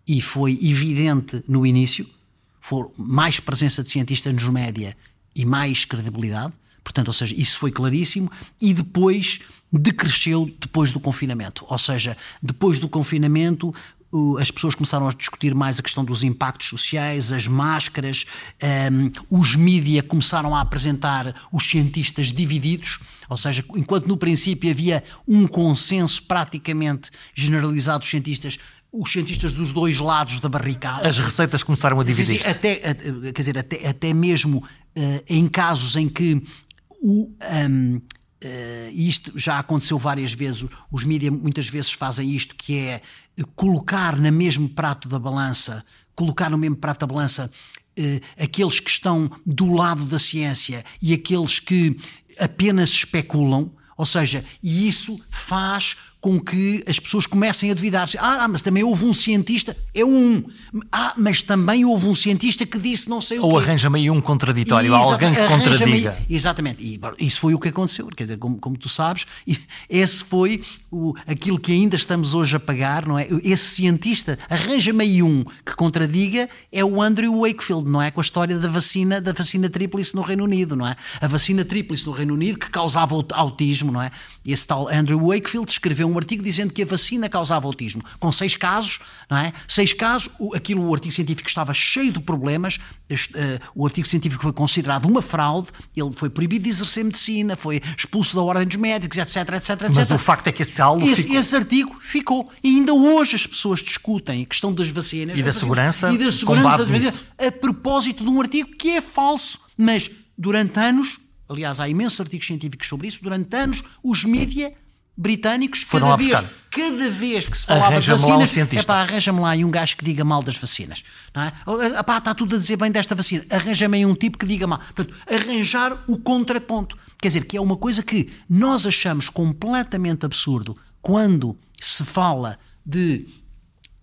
e foi evidente no início, for mais presença de cientistas nos média e mais credibilidade. Portanto, ou seja, isso foi claríssimo. E depois decresceu depois do confinamento. Ou seja, depois do confinamento, as pessoas começaram a discutir mais a questão dos impactos sociais, as máscaras, um, os mídia começaram a apresentar os cientistas divididos, ou seja, enquanto no princípio havia um consenso praticamente generalizado dos cientistas, os cientistas dos dois lados da barricada. As receitas começaram a dividir-se. Até, quer dizer, até, até mesmo uh, em casos em que o. Um, Uh, isto já aconteceu várias vezes, os mídias muitas vezes fazem isto, que é colocar no mesmo prato da balança, colocar no mesmo prato da balança uh, aqueles que estão do lado da ciência e aqueles que apenas especulam, ou seja, e isso faz com que as pessoas comecem a duvidar. Ah, mas também houve um cientista, é um. Ah, mas também houve um cientista que disse não sei o Ou arranja-me aí um contraditório, alguém que contradiga. Exatamente, e isso foi o que aconteceu. Quer dizer, como, como tu sabes, esse foi o, aquilo que ainda estamos hoje a pagar, não é? Esse cientista, arranja-me aí um que contradiga, é o Andrew Wakefield, não é? Com a história da vacina, da vacina tríplice no Reino Unido, não é? A vacina tríplice no Reino Unido que causava autismo, não é? Esse tal Andrew Wakefield escreveu um artigo dizendo que a vacina causava autismo, com seis casos, não é? Seis casos, o, aquilo, o artigo científico estava cheio de problemas, este, uh, o artigo científico foi considerado uma fraude, ele foi proibido de exercer medicina, foi expulso da ordem dos médicos, etc, etc, etc. Mas o facto é que esse aula esse, ficou... esse artigo ficou. E ainda hoje as pessoas discutem a questão das vacinas. E da segurança, e da segurança a propósito de um artigo que é falso. Mas durante anos, aliás, há imensos artigos científicos sobre isso, durante anos os mídia britânicos, Foram cada vez, cada vez que se falava de vacinas, um é pá, arranja-me lá e um gajo que diga mal das vacinas. Não é? Epá, está tudo a dizer bem desta vacina. Arranja-me aí um tipo que diga mal. Portanto, arranjar o contraponto. Quer dizer, que é uma coisa que nós achamos completamente absurdo quando se fala de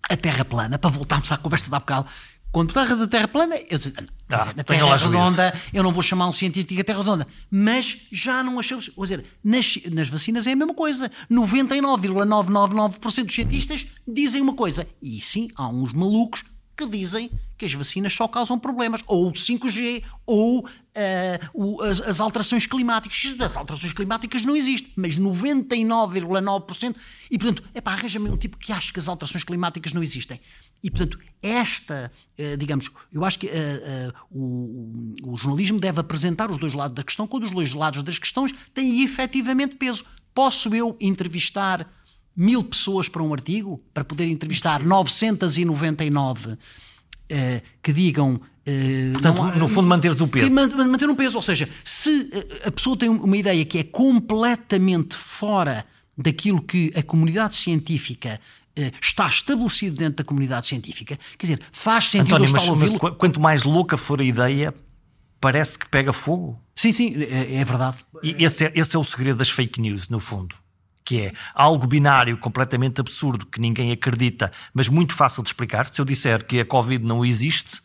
a Terra plana, para voltarmos à conversa da bocado, quando terra da Terra plana, eu disse, ah, na Terra redonda, eu não vou chamar um científico a Terra redonda. Mas já não achamos. Quer dizer, nas, nas vacinas é a mesma coisa. 99,999% dos cientistas dizem uma coisa. E sim, há uns malucos que dizem que as vacinas só causam problemas, ou o 5G, ou uh, as, as, alterações climáticas. As alterações climáticas não existem, mas 99,9%. E portanto, é para arranja-me um tipo que acha que as alterações climáticas não existem. E portanto, esta, uh, digamos, eu acho que uh, o, o, jornalismo deve apresentar os dois lados da questão, quando os dois lados das questões têm efetivamente peso. Posso eu entrevistar mil pessoas para um artigo, para poder entrevistar Sim. 999 uh, que digam. Uh, Portanto, há, no fundo, manteres o peso. Manter um peso. Ou seja, se a pessoa tem uma ideia que é completamente fora daquilo que a comunidade científica está estabelecido dentro da comunidade científica, quer dizer, faz sentido António, mas, mas quanto mais louca for a ideia, parece que pega fogo. Sim, sim, é, é verdade. E esse é, esse é o segredo das fake news, no fundo que é algo binário completamente absurdo que ninguém acredita, mas muito fácil de explicar. Se eu disser que a Covid não existe,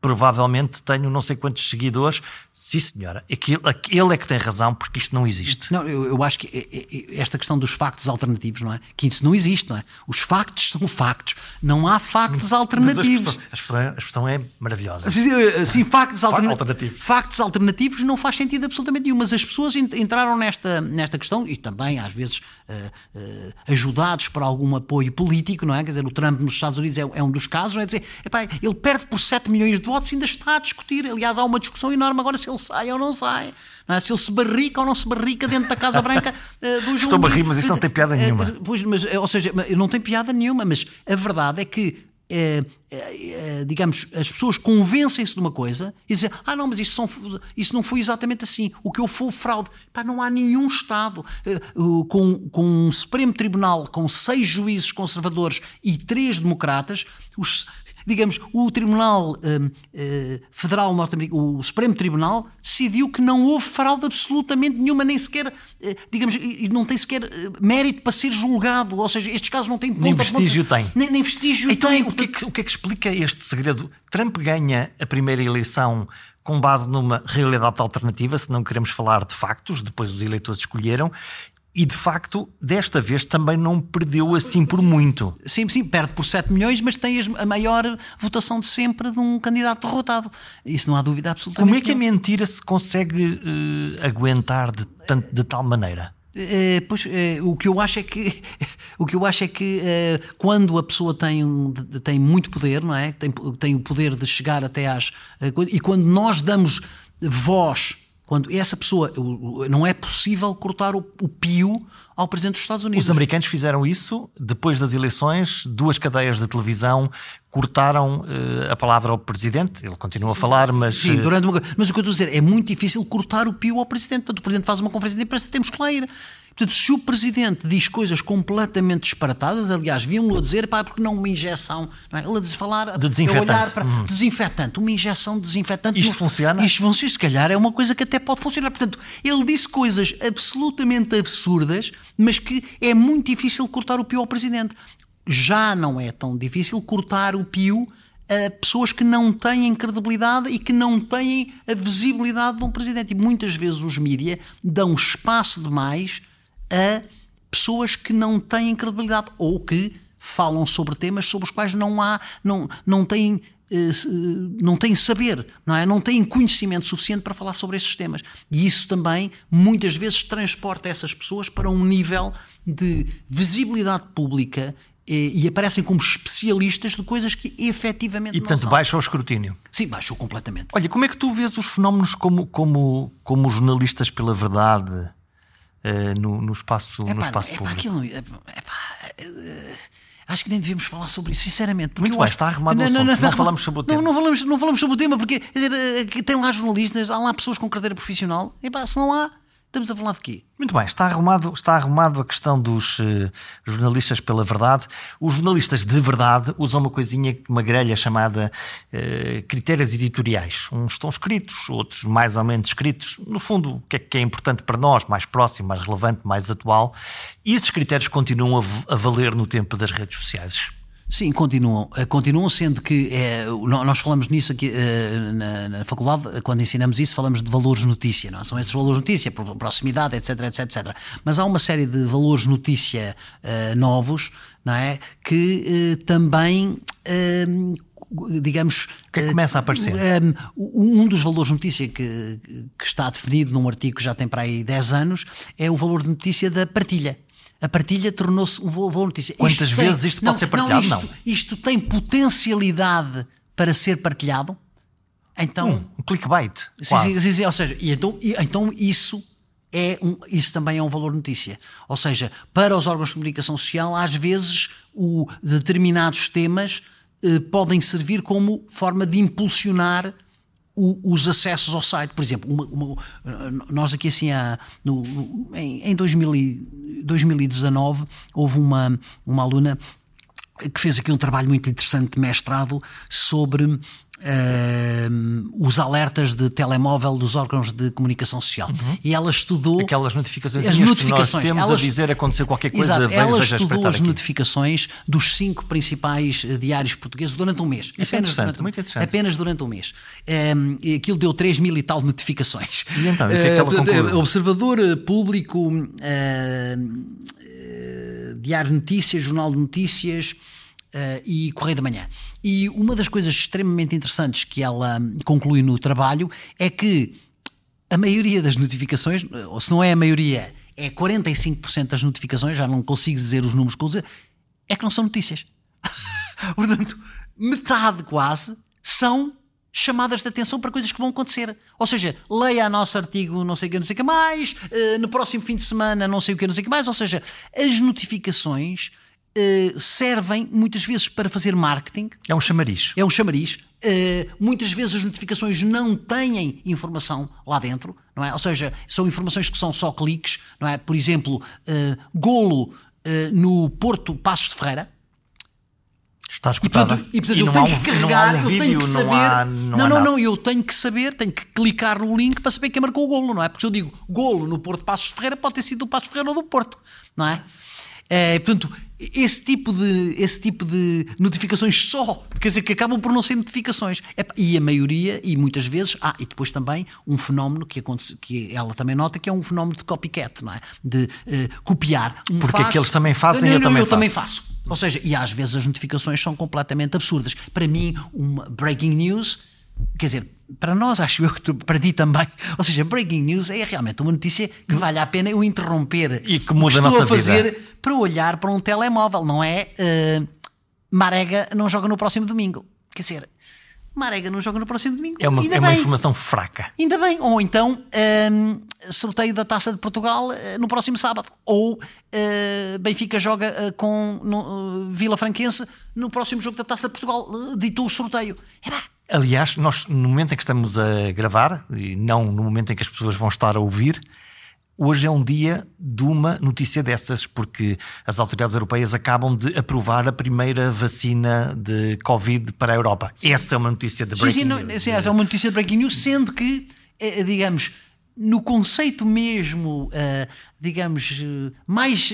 provavelmente tenho não sei quantos seguidores. Sim, senhora, ele é que tem razão, porque isto não existe. Não, eu, eu acho que é, é, esta questão dos factos alternativos, não é? Que isso não existe, não é? Os factos são factos. Não há factos alternativos. A expressão, a expressão é maravilhosa. Sim, sim factos alterna alternativos. Factos alternativos não faz sentido absolutamente nenhum. Mas as pessoas entraram nesta, nesta questão e também, às vezes, uh, uh, ajudados por algum apoio político, não é? Quer dizer, o Trump nos Estados Unidos é, é um dos casos, não é? Dizer, epá, ele perde por 7 milhões de votos ainda está a discutir. Aliás, há uma discussão enorme agora se ele sai ou não sai. Não é? Se ele se barrica ou não se barrica dentro da Casa Branca uh, do Estou a rir, mas isto não tem piada nenhuma. Uh, pois, mas, ou seja, não tem piada nenhuma, mas a verdade é que é, é, é, digamos, as pessoas convencem-se de uma coisa e dizem, ah não, mas isso, são, isso não foi exatamente assim, o que eu fui fraude. Pá, não há nenhum Estado com, com um Supremo Tribunal com seis juízes conservadores e três democratas, os, digamos, o Tribunal uh, uh, Federal norte-americano, o Supremo Tribunal, decidiu que não houve fraude absolutamente nenhuma, nem sequer, uh, digamos, e não tem sequer mérito para ser julgado. Ou seja, estes casos não têm Nem vestígio tem. Nem, nem vestígio então, tem. O que, é que, o que é que explica este segredo? Trump ganha a primeira eleição com base numa realidade alternativa, se não queremos falar de factos, depois os eleitores escolheram, e de facto, desta vez também não perdeu assim por muito. Sim, sim, perde por 7 milhões, mas tem a maior votação de sempre de um candidato derrotado. Isso não há dúvida absolutamente. Como é que a mentira se consegue uh, aguentar de, tanto, de tal maneira? É, pois, é, o que eu acho é que o que eu acho é que é, quando a pessoa tem, tem muito poder, não é? Tem, tem o poder de chegar até às e quando nós damos voz quando essa pessoa não é possível cortar o, o pio ao presidente dos Estados Unidos. Os americanos fizeram isso depois das eleições, duas cadeias de televisão cortaram uh, a palavra ao presidente. Ele continua a falar, mas sim, eh, durante uma... mas o que eu estou a dizer é muito difícil cortar o pio ao presidente. Portanto, o presidente faz uma conferência de imprensa, temos que ler. Portanto, se o Presidente diz coisas completamente disparatadas, aliás, viam-lo a dizer, pá, porque não uma injeção, não é? Ele a falar, de desinfetante. olhar para hum. desinfetante, uma injeção de desinfetante. Isto funciona? Isto funciona, se calhar é uma coisa que até pode funcionar. Portanto, ele disse coisas absolutamente absurdas, mas que é muito difícil cortar o pio ao Presidente. Já não é tão difícil cortar o pio a pessoas que não têm credibilidade e que não têm a visibilidade de um presidente. E muitas vezes os mídias dão espaço demais a pessoas que não têm credibilidade ou que falam sobre temas sobre os quais não há, não, não têm eh, não têm saber, não é? Não têm conhecimento suficiente para falar sobre esses temas. E isso também muitas vezes transporta essas pessoas para um nível de visibilidade pública e, eh, e aparecem como especialistas de coisas que efetivamente e, portanto, baixa o escrutínio. Sim, baixou completamente. Olha, como é que tu vês os fenómenos como, como, como jornalistas pela verdade uh, no, no, espaço, epá, no espaço epá, público. Aquilo, epá, uh, acho que nem devemos falar sobre isso, sinceramente. Muito bem, acho... está arrumado não, o assunto. Não, não, não, falamos sobre o tema. Não, falamos, não falamos sobre o tema, porque quer dizer, tem lá jornalistas, há lá pessoas com carteira profissional. Epá, se não há, Estamos a falar de quê? Muito bem, está arrumado, está arrumado a questão dos uh, jornalistas pela verdade. Os jornalistas de verdade usam uma coisinha, uma grelha chamada uh, critérios editoriais. Uns estão escritos, outros mais ou menos escritos. No fundo, o que é que é importante para nós, mais próximo, mais relevante, mais atual. E esses critérios continuam a, a valer no tempo das redes sociais. Sim, continuam. Eh, continuam sendo que é, nós falamos nisso aqui eh, na, na, faculdade, quando ensinamos isso, falamos de valores notícia, não é? São esses valores notícia, proximidade, etc, etc, etc. Mas há uma série de valores notícia uh, novos, não é? Que uh, também. Uh, digamos. Que começa a aparecer. Um, um dos valores de notícia que, que está definido num artigo que já tem para aí 10 anos é o valor de notícia da partilha a partilha tornou-se um valor notícia. Quantas isto vezes tem, isto pode não, ser partilhado? Não isto, não isto, tem potencialidade para ser partilhado? Então. Um, um clickbait. Sim, sim, sim, ou seja, e então, e, então isso. É um, isso também é um valor notícia. Ou seja, para os órgãos de comunicação social, às vezes o, determinados temas eh, podem servir como forma de impulsionar o, os acessos ao site. Por exemplo, uma, uma, nós aqui assim, há, no, em, em 2000 e, 2019, houve uma, uma aluna que fez aqui um trabalho muito interessante de mestrado sobre Uh, os alertas de telemóvel dos órgãos de comunicação social. Uhum. E ela estudou. Aquelas notificações, as notificações que nós temos a dizer aconteceu qualquer coisa. Exato, ela estudou as aqui. notificações dos cinco principais eh, diários portugueses durante um mês. Isso é apenas, é durante, muito interessante. apenas durante um mês. Um, e aquilo deu 3 mil e tal notificações. E então, o que é que ela concluiu? Observador eh, Público, uh, Diário de Notícias, Jornal de Notícias. Uh, e Correio da Manhã. E uma das coisas extremamente interessantes que ela conclui no trabalho é que a maioria das notificações, ou se não é a maioria, é 45% das notificações, já não consigo dizer os números, é que não são notícias. Portanto, metade quase são chamadas de atenção para coisas que vão acontecer. Ou seja, leia o nosso artigo não sei o que, não sei o que mais, uh, no próximo fim de semana não sei o que, não sei o que mais. Ou seja, as notificações servem muitas vezes para fazer marketing. É um chamariz. É um chamariz. Uh, muitas vezes as notificações não têm informação lá dentro, não é? Ou seja, são informações que são só cliques, não é? Por exemplo, uh, golo no Porto Passos de Ferreira. Está escutada. E, portanto, e, portanto, eu tenho um, que carregar, um vídeo, eu tenho que saber. Não, há, não, não, não, não, eu tenho que saber, tenho que clicar no link para saber quem marcou o golo, não é? Porque se eu digo golo no Porto Passos de Ferreira, pode ter sido do Passos de Ferreira ou do Porto, não é? É, portanto, esse tipo, de, esse tipo de notificações só, quer dizer, que acabam por não ser notificações. E a maioria, e muitas vezes, ah, e depois também um fenómeno que, acontece, que ela também nota que é um fenómeno de copycat, não é? De uh, copiar. Um Porque faz, aqueles também fazem, não, não, eu, também, eu faço. também faço. Ou seja, e às vezes as notificações são completamente absurdas. Para mim, uma breaking news, quer dizer, para nós, acho eu que tu, para ti também. Ou seja, breaking news é realmente uma notícia que vale a pena eu interromper e que muda a nossa a fazer vida. para olhar para um telemóvel, não é? Uh, Marega não joga no próximo domingo. Quer dizer, Marega não joga no próximo domingo. É uma, é uma informação fraca. Ainda bem. Ou então, um, sorteio da Taça de Portugal uh, no próximo sábado. Ou uh, Benfica joga uh, com no, Vila Franquense no próximo jogo da Taça de Portugal. ditou o sorteio. É pá Aliás, nós, no momento em que estamos a gravar, e não no momento em que as pessoas vão estar a ouvir, hoje é um dia de uma notícia dessas, porque as autoridades europeias acabam de aprovar a primeira vacina de Covid para a Europa. Essa é uma notícia de breaking sim, sim, news. Sim, é uma notícia de breaking news, sendo que, eh, digamos, no conceito mesmo, uh, digamos, mais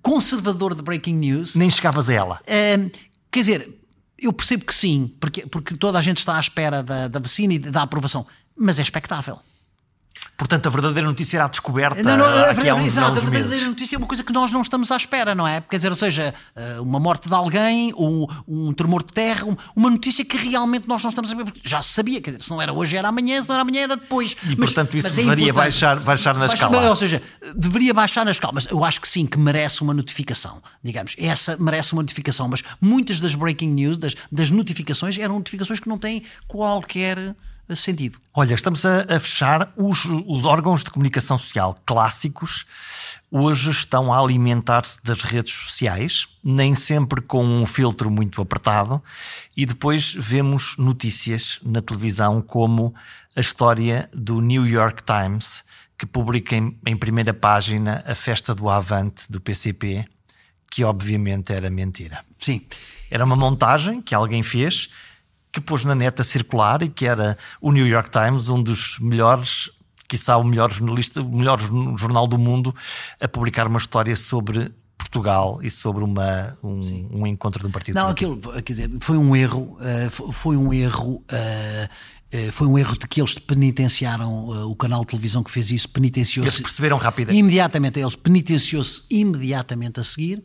conservador de breaking news. Nem chegavas a ela. quer dizer, eu percebo que sim, porque, porque toda a gente está à espera da, da vacina e da aprovação, mas é expectável. Portanto, a verdadeira notícia era a descoberta não, não, a aqui há uns, exato, a verdadeira notícia é uma coisa que nós não estamos à espera, não é? Quer dizer, ou seja, eh, uma morte de alguém, ou um tremor de terra, uma notícia que realmente nós não estamos a saber. Já se sabia, quer dizer, se não era hoje era amanhã, se não era amanhã era depois. E mas, portanto isso é deveria baixar, baixar na escala. Ou seja, deveria baixar na escala, mas eu acho que sim, que merece uma notificação, digamos. Essa merece uma notificação, mas muitas das breaking news, das, das notificações, eram notificações que não têm qualquer sentido. Olha, estamos a, a fechar os, os, órgãos de comunicação social clássicos. Hoje estão a alimentar-se das redes sociais, nem sempre com um filtro muito apertado, e depois vemos notícias na televisão como a história do New York Times, que publica em, em primeira página a festa do Avante do PCP, que obviamente era mentira. Sim. Era uma montagem que alguém fez que pôs na neta circular e que era o New York Times, um dos melhores, quiçá o melhor jornalista, o melhor jornal do mundo, a publicar uma história sobre Portugal e sobre uma, um, um encontro de um partido Não, aquilo, quer dizer, foi um erro, uh, foi um erro. Uh, foi um erro de que eles penitenciaram o canal de televisão que fez isso, penitenciou-se. Eles perceberam rapidamente. Imediatamente, eles penitenciou-se imediatamente a seguir.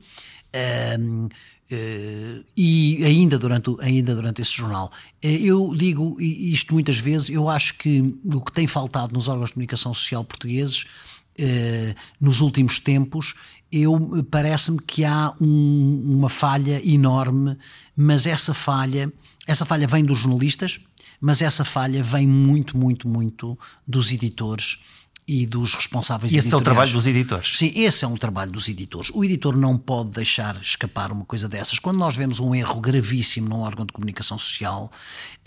E ainda durante, ainda durante esse jornal. Uh, eu digo isto muitas vezes, eu acho que o que tem faltado nos órgãos de comunicação social portugueses uh, nos últimos tempos, eu parece-me que há um, uma falha enorme, mas essa falha, essa falha vem dos jornalistas, mas essa falha vem muito, muito, muito dos editores e dos responsáveis E esse é o editoriais. trabalho dos editores. Sim, esse é um trabalho dos editores. O editor não pode deixar escapar uma coisa dessas. Quando nós vemos um erro gravíssimo num órgão de comunicação social,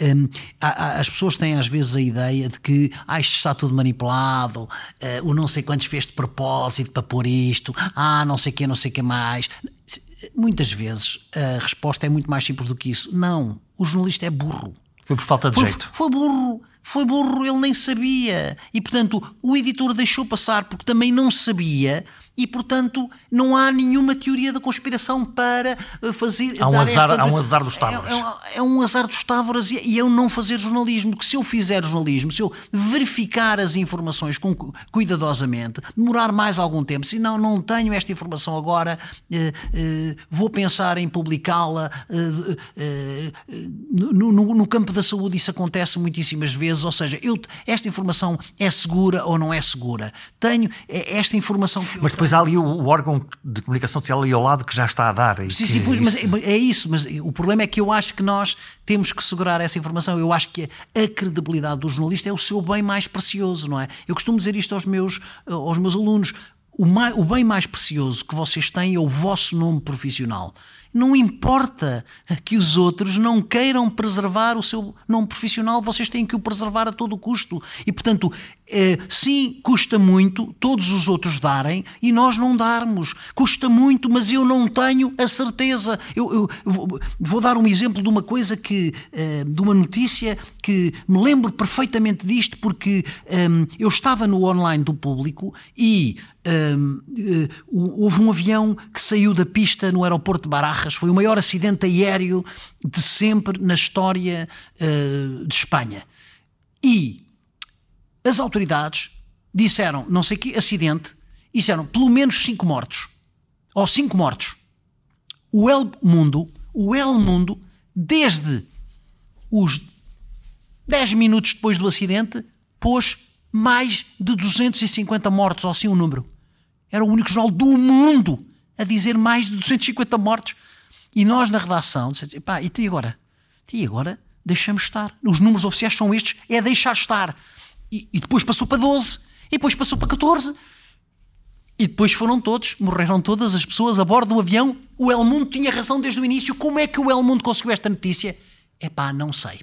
hum, há- há- as pessoas têm às vezes a ideia de que ah, isto está tudo manipulado, eh, o não sei quantos fez de propósito para pôr isto, ah, não sei o que, não sei o que mais. Muitas vezes a resposta é muito mais simples do que isso. Não, o jornalista é burro. Foi por falta de Foi, jeito. foi burro, foi burro, ele nem sabia. E portanto, o editor deixou passar porque também não sabia. E, portanto, não há nenhuma teoria da conspiração para eh, fazer. Há um azar- esta- há um azar dos távoras. É, é um- é um azar dos távoras e, e eu não fazer jornalismo. Porque se eu fizer jornalismo, se eu verificar as informações com, cu- cuidadosamente, demorar mais algum tempo, se não, não tenho esta informação agora, eh, eh, vou pensar em publicá-la. eh, eh, eh, no, no- no campo da saúde isso acontece muitíssimas vezes, ou seja, eu, esta informação é segura ou não é segura. Tenho eh, esta informação que Mas depois há ali o, o órgão de comunicação social ali ao lado que já está a dar. Sim, sim, pois, mas isso- é, é isso, mas o problema é que eu acho que nós temos que segurar essa informação. Eu acho que a credibilidade do jornalista é o seu bem mais precioso, não é? Eu costumo dizer isto aos meus, aos meus alunos. O, mai- o bem mais precioso que vocês têm é o vosso nome profissional. Não importa que os outros não queiram preservar o seu nome profissional, vocês têm que o preservar a todo custo. E, portanto, eh, sim, custa muito todos os outros darem e nós não darmos. Custa muito, mas eu não tenho a certeza. Eu, eu vou, dar um exemplo de uma coisa que, eh, de uma notícia que me lembro perfeitamente disto, porque ehm, eu estava no online do público e eh, houve um avião que saiu da pista no aeroporto de Barajas. Foi o maior acidente aéreo de sempre na história eh, de Espanha. E as autoridades disseram, não sei que, acidente, disseram pelo menos cinco mortos. Ou cinco mortos. O El Mundo, o El Mundo, desde os 10 minutos depois do acidente, pôs mais de 250 mortos, ou assim um número. Era o único jornal do mundo a dizer mais de 250 mortos. E nós na redação dissemos, pá, e agora? E agora deixamos estar. Os números oficiais são estes, é deixar estar. E, e depois passou para 12, e depois passou para 14. E depois foram todos, morreram todas as pessoas a bordo do avião. O El Mundo tinha razão desde o início. Como é que o El Mundo conseguiu esta notícia? É pá, não sei.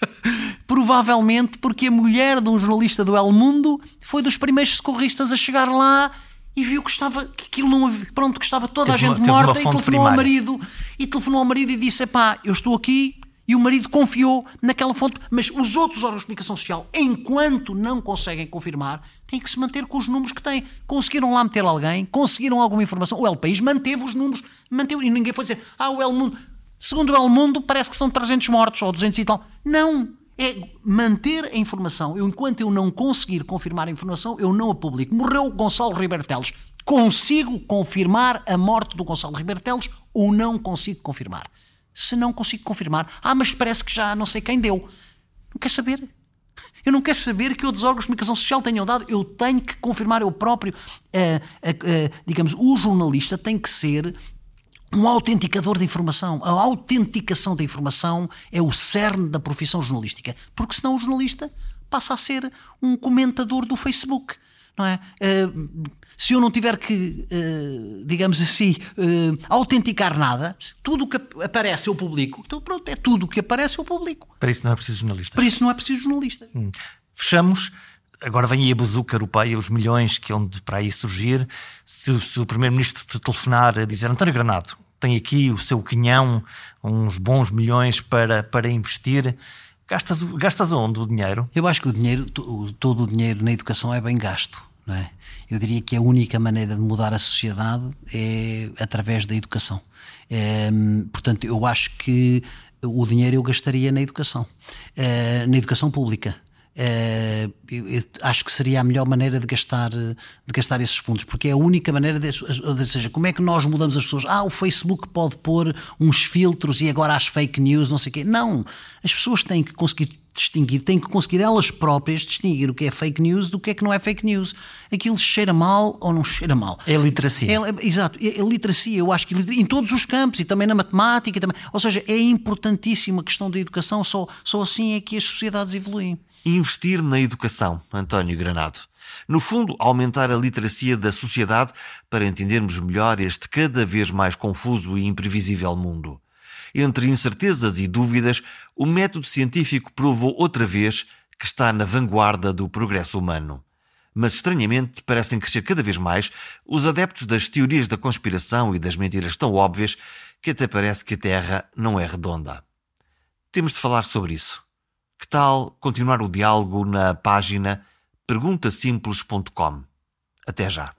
Provavelmente porque a mulher de um jornalista do El Mundo foi dos primeiros socorristas a chegar lá e viu que estava que aquilo não havia- pronto que estava toda Teve a gente uma morta e telefonou ao primária. marido e telefonou ao marido e disse pá eu estou aqui e o marido confiou naquela fonte mas os outros órgãos de comunicação social enquanto não conseguem confirmar têm que se manter com os números que têm conseguiram lá meter alguém conseguiram alguma informação o El País manteve os números manteve e ninguém foi dizer ah o El Mundo segundo o El Mundo parece que são 300 mortos ou 200 e tal não é manter a informação. Eu, enquanto eu não conseguir confirmar a informação, eu não a publico. Morreu o Gonçalo Ribeiro. Consigo confirmar a morte do Gonçalo Ribeiro ou não consigo confirmar? Se não consigo confirmar, ah, mas parece que já não sei quem deu. Não quer saber. Eu não quero saber que outros órgãos de comunicação social tenham dado. Eu tenho que confirmar eu próprio. Ah, ah, ah, digamos, o jornalista tem que ser um autenticador de informação. A autenticação da informação é o cerne da profissão jornalística. Porque senão o jornalista passa a ser um comentador do Facebook. Não é? Se eu não tiver que, eh, digamos assim, eh, autenticar nada, tudo o que ap- aparece eu publico. Então pronto, é tudo o que aparece eu publico. Para isso não é preciso jornalistas. Para isso não é preciso jornalista. Fechamos. Agora vem aí a bazuca europeia, os milhões que hão de para aí surgir. Se, se o Primeiro-Ministro te telefonar a dizer António Granado, tem aqui o seu quinhão, uns bons milhões para, para investir, gastas, gastas onde o dinheiro? Eu acho que o dinheiro, to- o- todo o dinheiro na educação é bem gasto. Não é? Eu diria que a única maneira de mudar a sociedade é através da educação. Ehm, portanto, eu acho que o dinheiro eu gastaria na educação, eh, na educação pública. Eh, eu- eu acho que seria a melhor maneira de gastar, de gastar esses fundos, porque é a única maneira de, ou seja, como é que nós mudamos as pessoas? Ah, o Facebook pode pôr uns filtros e agora as fake news, não sei o quê. Não, as pessoas têm que conseguir distinguir, têm que conseguir elas próprias distinguir o que é fake news do que é que não é fake news. Aquilo cheira mal ou não cheira mal. É a literacia. É, é, exato, é, é literacia. Eu acho que em todos os campos e também na matemática. Também, ou seja, é importantíssima a questão da educação, só, só assim é que as sociedades evoluem. Investir na educação, António Granado. No fundo, aumentar a literacia da sociedade para entendermos melhor este cada vez mais confuso e imprevisível mundo. Entre incertezas e dúvidas, o método científico provou outra vez que está na vanguarda do progresso humano. Mas estranhamente parecem crescer cada vez mais os adeptos das teorias da conspiração e das mentiras tão óbvias que até parece que a Terra não é redonda. Temos de falar sobre isso. Que tal continuar o diálogo na página perguntasimples.com? Até já.